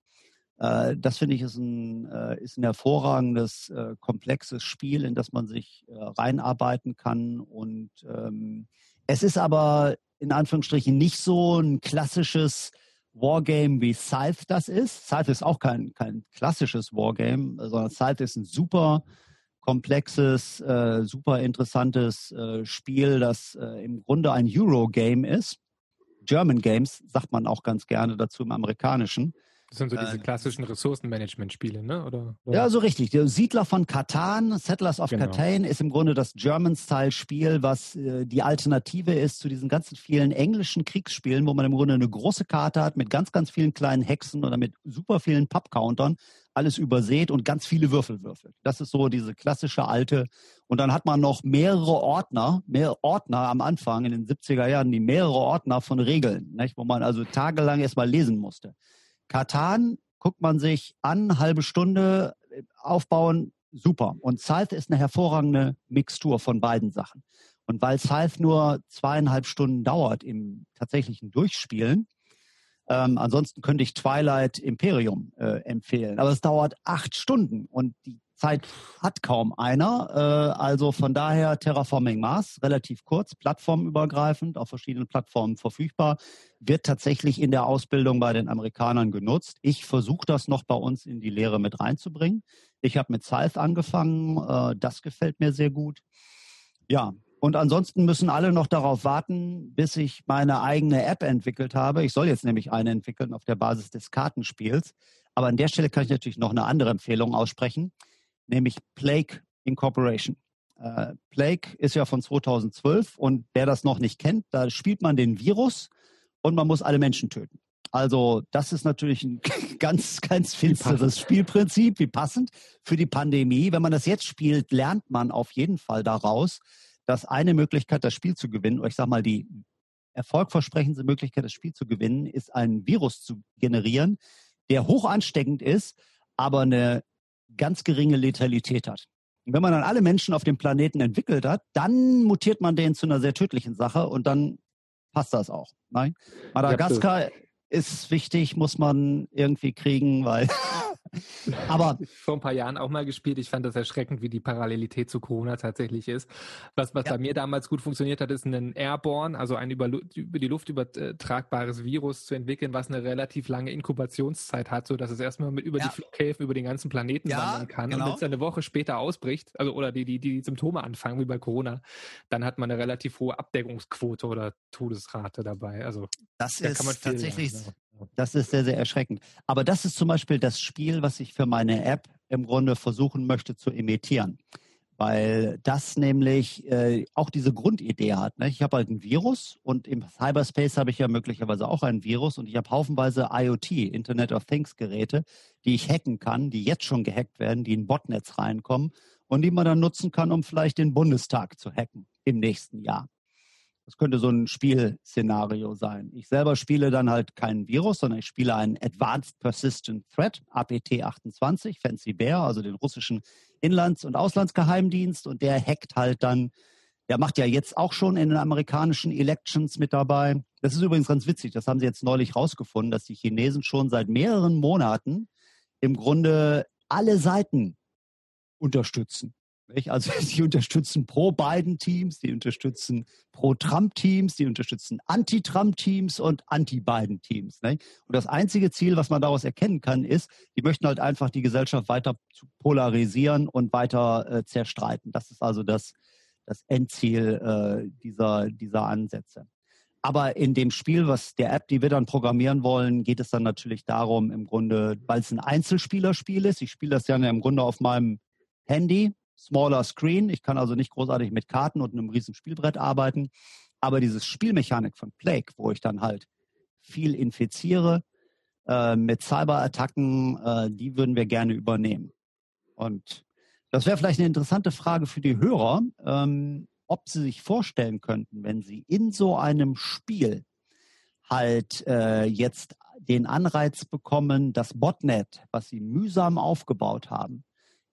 Äh, das finde ich ist ein, äh, ist ein hervorragendes, äh, komplexes Spiel, in das man sich äh, reinarbeiten kann. Und ähm, es ist aber in Anführungsstrichen nicht so ein klassisches Wargame wie Scythe das ist. Scythe ist auch kein, kein klassisches Wargame, sondern Scythe ist ein super komplexes, äh, super interessantes äh, Spiel, das äh, im Grunde ein Eurogame ist. German Games sagt man auch ganz gerne dazu im Amerikanischen. Das sind so diese Äh, klassischen Ressourcenmanagement-Spiele, ne? Oder, oder? Ja, so richtig. Der Siedler von Katan, Settlers of Genau. Catan, ist im Grunde das German-Style-Spiel, was äh, die Alternative ist zu diesen ganzen vielen englischen Kriegsspielen, wo man im Grunde eine große Karte hat mit ganz, ganz vielen kleinen Hexen oder mit super vielen Pub-Countern, alles übersät und ganz viele Würfel würfelt. Das ist so diese klassische alte. Und dann hat man noch mehrere Ordner, mehrere Ordner am Anfang in den 70er Jahren, die mehrere Ordner von Regeln, nicht? wo man also tagelang erstmal lesen musste. Katan guckt man sich an, halbe Stunde äh, aufbauen, super. Und Scythe ist eine hervorragende Mixtur von beiden Sachen. Und weil Scythe nur zweieinhalb Stunden dauert im tatsächlichen Durchspielen, ähm, ansonsten könnte ich Twilight Imperium äh, empfehlen. Aber es dauert acht Stunden und die Zeit hat kaum einer. Äh, also von daher Terraforming Mars, relativ kurz, plattformübergreifend, auf verschiedenen Plattformen verfügbar, wird tatsächlich in der Ausbildung bei den Amerikanern genutzt. Ich versuche das noch bei uns in die Lehre mit reinzubringen. Ich habe mit Scythe angefangen, äh, das gefällt mir sehr gut. Ja, und ansonsten müssen alle noch darauf warten, bis ich meine eigene App entwickelt habe. Ich soll jetzt nämlich eine entwickeln auf der Basis des Kartenspiels. Aber an der Stelle kann ich natürlich noch eine andere Empfehlung aussprechen, nämlich Plague Incorporation. Äh, Plague ist ja von 2012 und wer das noch nicht kennt, da spielt man den Virus und man muss alle Menschen töten. Also das ist natürlich ein (laughs) ganz, ganz finsteres Spielprinzip, wie passend für die Pandemie. Wenn man das jetzt spielt, lernt man auf jeden Fall daraus, dass eine Möglichkeit, das Spiel zu gewinnen, oder ich sage mal, die erfolgversprechendste Möglichkeit, das Spiel zu gewinnen, ist ein Virus zu generieren, der hoch ansteckend ist, aber eine ganz geringe Letalität hat. Und wenn man dann alle Menschen auf dem Planeten entwickelt hat, dann mutiert man den zu einer sehr tödlichen Sache und dann passt das auch. Nein? Madagaskar ist wichtig, muss man irgendwie kriegen, weil. Aber (laughs) vor ein paar Jahren auch mal gespielt. Ich fand das erschreckend, wie die Parallelität zu Corona tatsächlich ist. Was, was Ja. bei mir damals gut funktioniert hat, ist ein Airborne, also ein über, über die Luft übertragbares Virus zu entwickeln, was eine relativ lange Inkubationszeit hat, so dass es erstmal mit über Ja. die Flughäfen über den ganzen Planeten Ja, wandern kann. genau. Und wenn es dann eine Woche später ausbricht, also oder die, die, die Symptome anfangen, wie bei Corona, dann hat man eine relativ hohe Abdeckungsquote oder Todesrate dabei. Also das da ist kann man viel tatsächlich lernen. Das ist sehr, sehr erschreckend. Aber das ist zum Beispiel das Spiel, was ich für meine App im Grunde versuchen möchte zu imitieren. Weil das nämlich äh, auch diese Grundidee hat. Ne? Ich habe halt ein Virus und im Cyberspace habe ich ja möglicherweise auch ein Virus und ich habe haufenweise IoT, Internet of Things Geräte, die ich hacken kann, die jetzt schon gehackt werden, die in Botnets reinkommen und die man dann nutzen kann, um vielleicht den Bundestag zu hacken im nächsten Jahr. Das könnte so ein Spielszenario sein. Ich selber spiele dann halt kein Virus, sondern ich spiele einen Advanced Persistent Threat, APT28, Fancy Bear, also den russischen Inlands- und Auslandsgeheimdienst. Und der hackt halt dann, der macht ja jetzt auch schon in den amerikanischen Elections mit dabei. Das ist übrigens ganz witzig, das haben sie jetzt neulich rausgefunden, dass die Chinesen schon seit mehreren Monaten im Grunde alle Seiten unterstützen. Also (laughs) die unterstützen Pro-Biden-Teams, die unterstützen Pro-Trump-Teams, die unterstützen Anti-Trump-Teams und Anti-Biden-Teams. Und das einzige Ziel, was man daraus erkennen kann, ist, die möchten halt einfach die Gesellschaft weiter polarisieren und weiter äh, zerstreiten. Das ist also das, das Endziel äh, dieser, dieser Ansätze. Aber in dem Spiel, was der App, die wir dann programmieren wollen, geht es dann natürlich darum, im Grunde, weil es ein Einzelspielerspiel ist, ich spiele das ja im Grunde auf meinem Handy, smaller Screen. Ich kann also nicht großartig mit Karten und einem riesen Spielbrett arbeiten. Aber dieses Spielmechanik von Plague, wo ich dann halt viel infiziere äh, mit Cyberattacken, äh, die würden wir gerne übernehmen. Und das wäre vielleicht eine interessante Frage für die Hörer, ähm, ob sie sich vorstellen könnten, wenn sie in so einem Spiel halt äh, jetzt den Anreiz bekommen, das Botnet, was sie mühsam aufgebaut haben,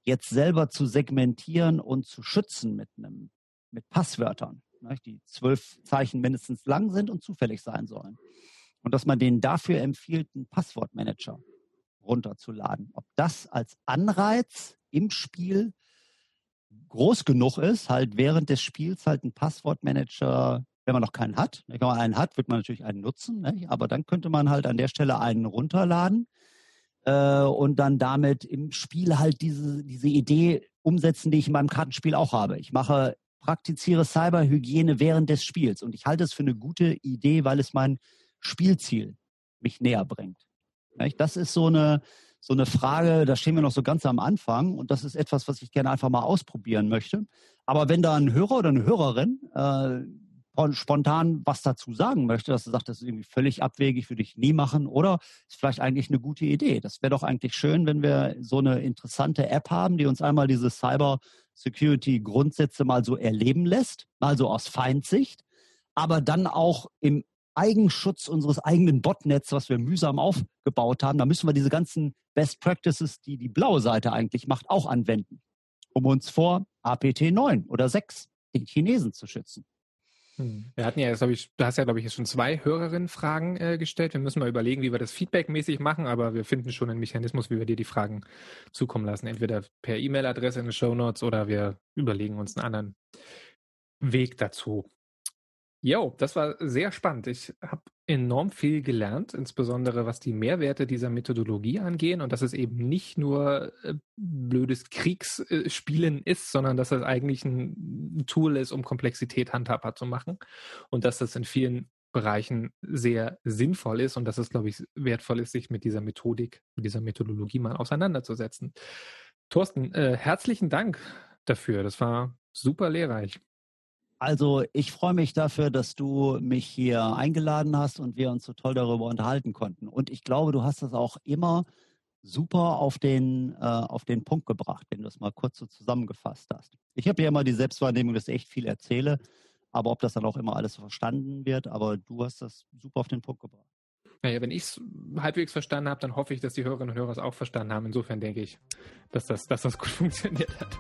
jetzt selber zu segmentieren und zu schützen mit einem mit Passwörtern, ne, die zwölf Zeichen mindestens lang sind und zufällig sein sollen. Und dass man denen dafür empfiehlt, einen Passwortmanager runterzuladen. Ob das als Anreiz im Spiel groß genug ist, halt während des Spiels halt ein Passwortmanager, wenn man noch keinen hat. Wenn man einen hat, wird man natürlich einen nutzen, ne? aber dann könnte man halt an der Stelle einen runterladen äh, und dann damit im Spiel halt diese, diese Idee umsetzen, die ich in meinem Kartenspiel auch habe. Ich mache, praktiziere Cyberhygiene während des Spiels und ich halte es für eine gute Idee, weil es mein Spielziel mich näher bringt. Das ist so eine, so eine Frage, da stehen wir noch so ganz am Anfang und das ist etwas, was ich gerne einfach mal ausprobieren möchte. Aber wenn da ein Hörer oder eine Hörerin äh, spontan was dazu sagen möchte, dass er sagt, das ist irgendwie völlig abwegig, würde ich nie machen oder ist vielleicht eigentlich eine gute Idee. Das wäre doch eigentlich schön, wenn wir so eine interessante App haben, die uns einmal diese Cyber Security Grundsätze mal so erleben lässt, mal so aus Feindsicht, aber dann auch im Eigenschutz unseres eigenen Botnets, was wir mühsam aufgebaut haben, da müssen wir diese ganzen Best Practices, die die blaue Seite eigentlich macht, auch anwenden, um uns vor APT 9 oder 6, den Chinesen, zu schützen. Hm. Wir hatten ja glaube ich, du hast ja, glaube ich, schon zwei Hörerinnen-Fragen äh, gestellt. Wir müssen mal überlegen, wie wir das feedbackmäßig machen, aber wir finden schon einen Mechanismus, wie wir dir die Fragen zukommen lassen. Entweder per E-Mail-Adresse in den Show Notes oder wir überlegen uns einen anderen Weg dazu. Jo, das war sehr spannend. Ich habe enorm viel gelernt, insbesondere was die Mehrwerte dieser Methodologie angehen und dass es eben nicht nur äh, blödes Kriegsspielen ist, sondern dass es eigentlich ein Tool ist, um Komplexität handhabbar zu machen und dass das in vielen Bereichen sehr sinnvoll ist und dass es, glaube ich, wertvoll ist, sich mit dieser Methodik, mit dieser Methodologie mal auseinanderzusetzen. Thorsten, äh, herzlichen Dank dafür. Das war super lehrreich. Also ich freue mich dafür, dass du mich hier eingeladen hast und wir uns so toll darüber unterhalten konnten. Und ich glaube, du hast das auch immer super auf den, äh, auf den Punkt gebracht, wenn du es mal kurz so zusammengefasst hast. Ich habe ja immer die Selbstwahrnehmung, dass ich echt viel erzähle, aber ob das dann auch immer alles verstanden wird, aber du hast das super auf den Punkt gebracht. Naja, wenn ich es halbwegs verstanden habe, dann hoffe ich, dass die Hörerinnen und Hörer es auch verstanden haben. Insofern denke ich, dass das, dass das gut (laughs) funktioniert hat.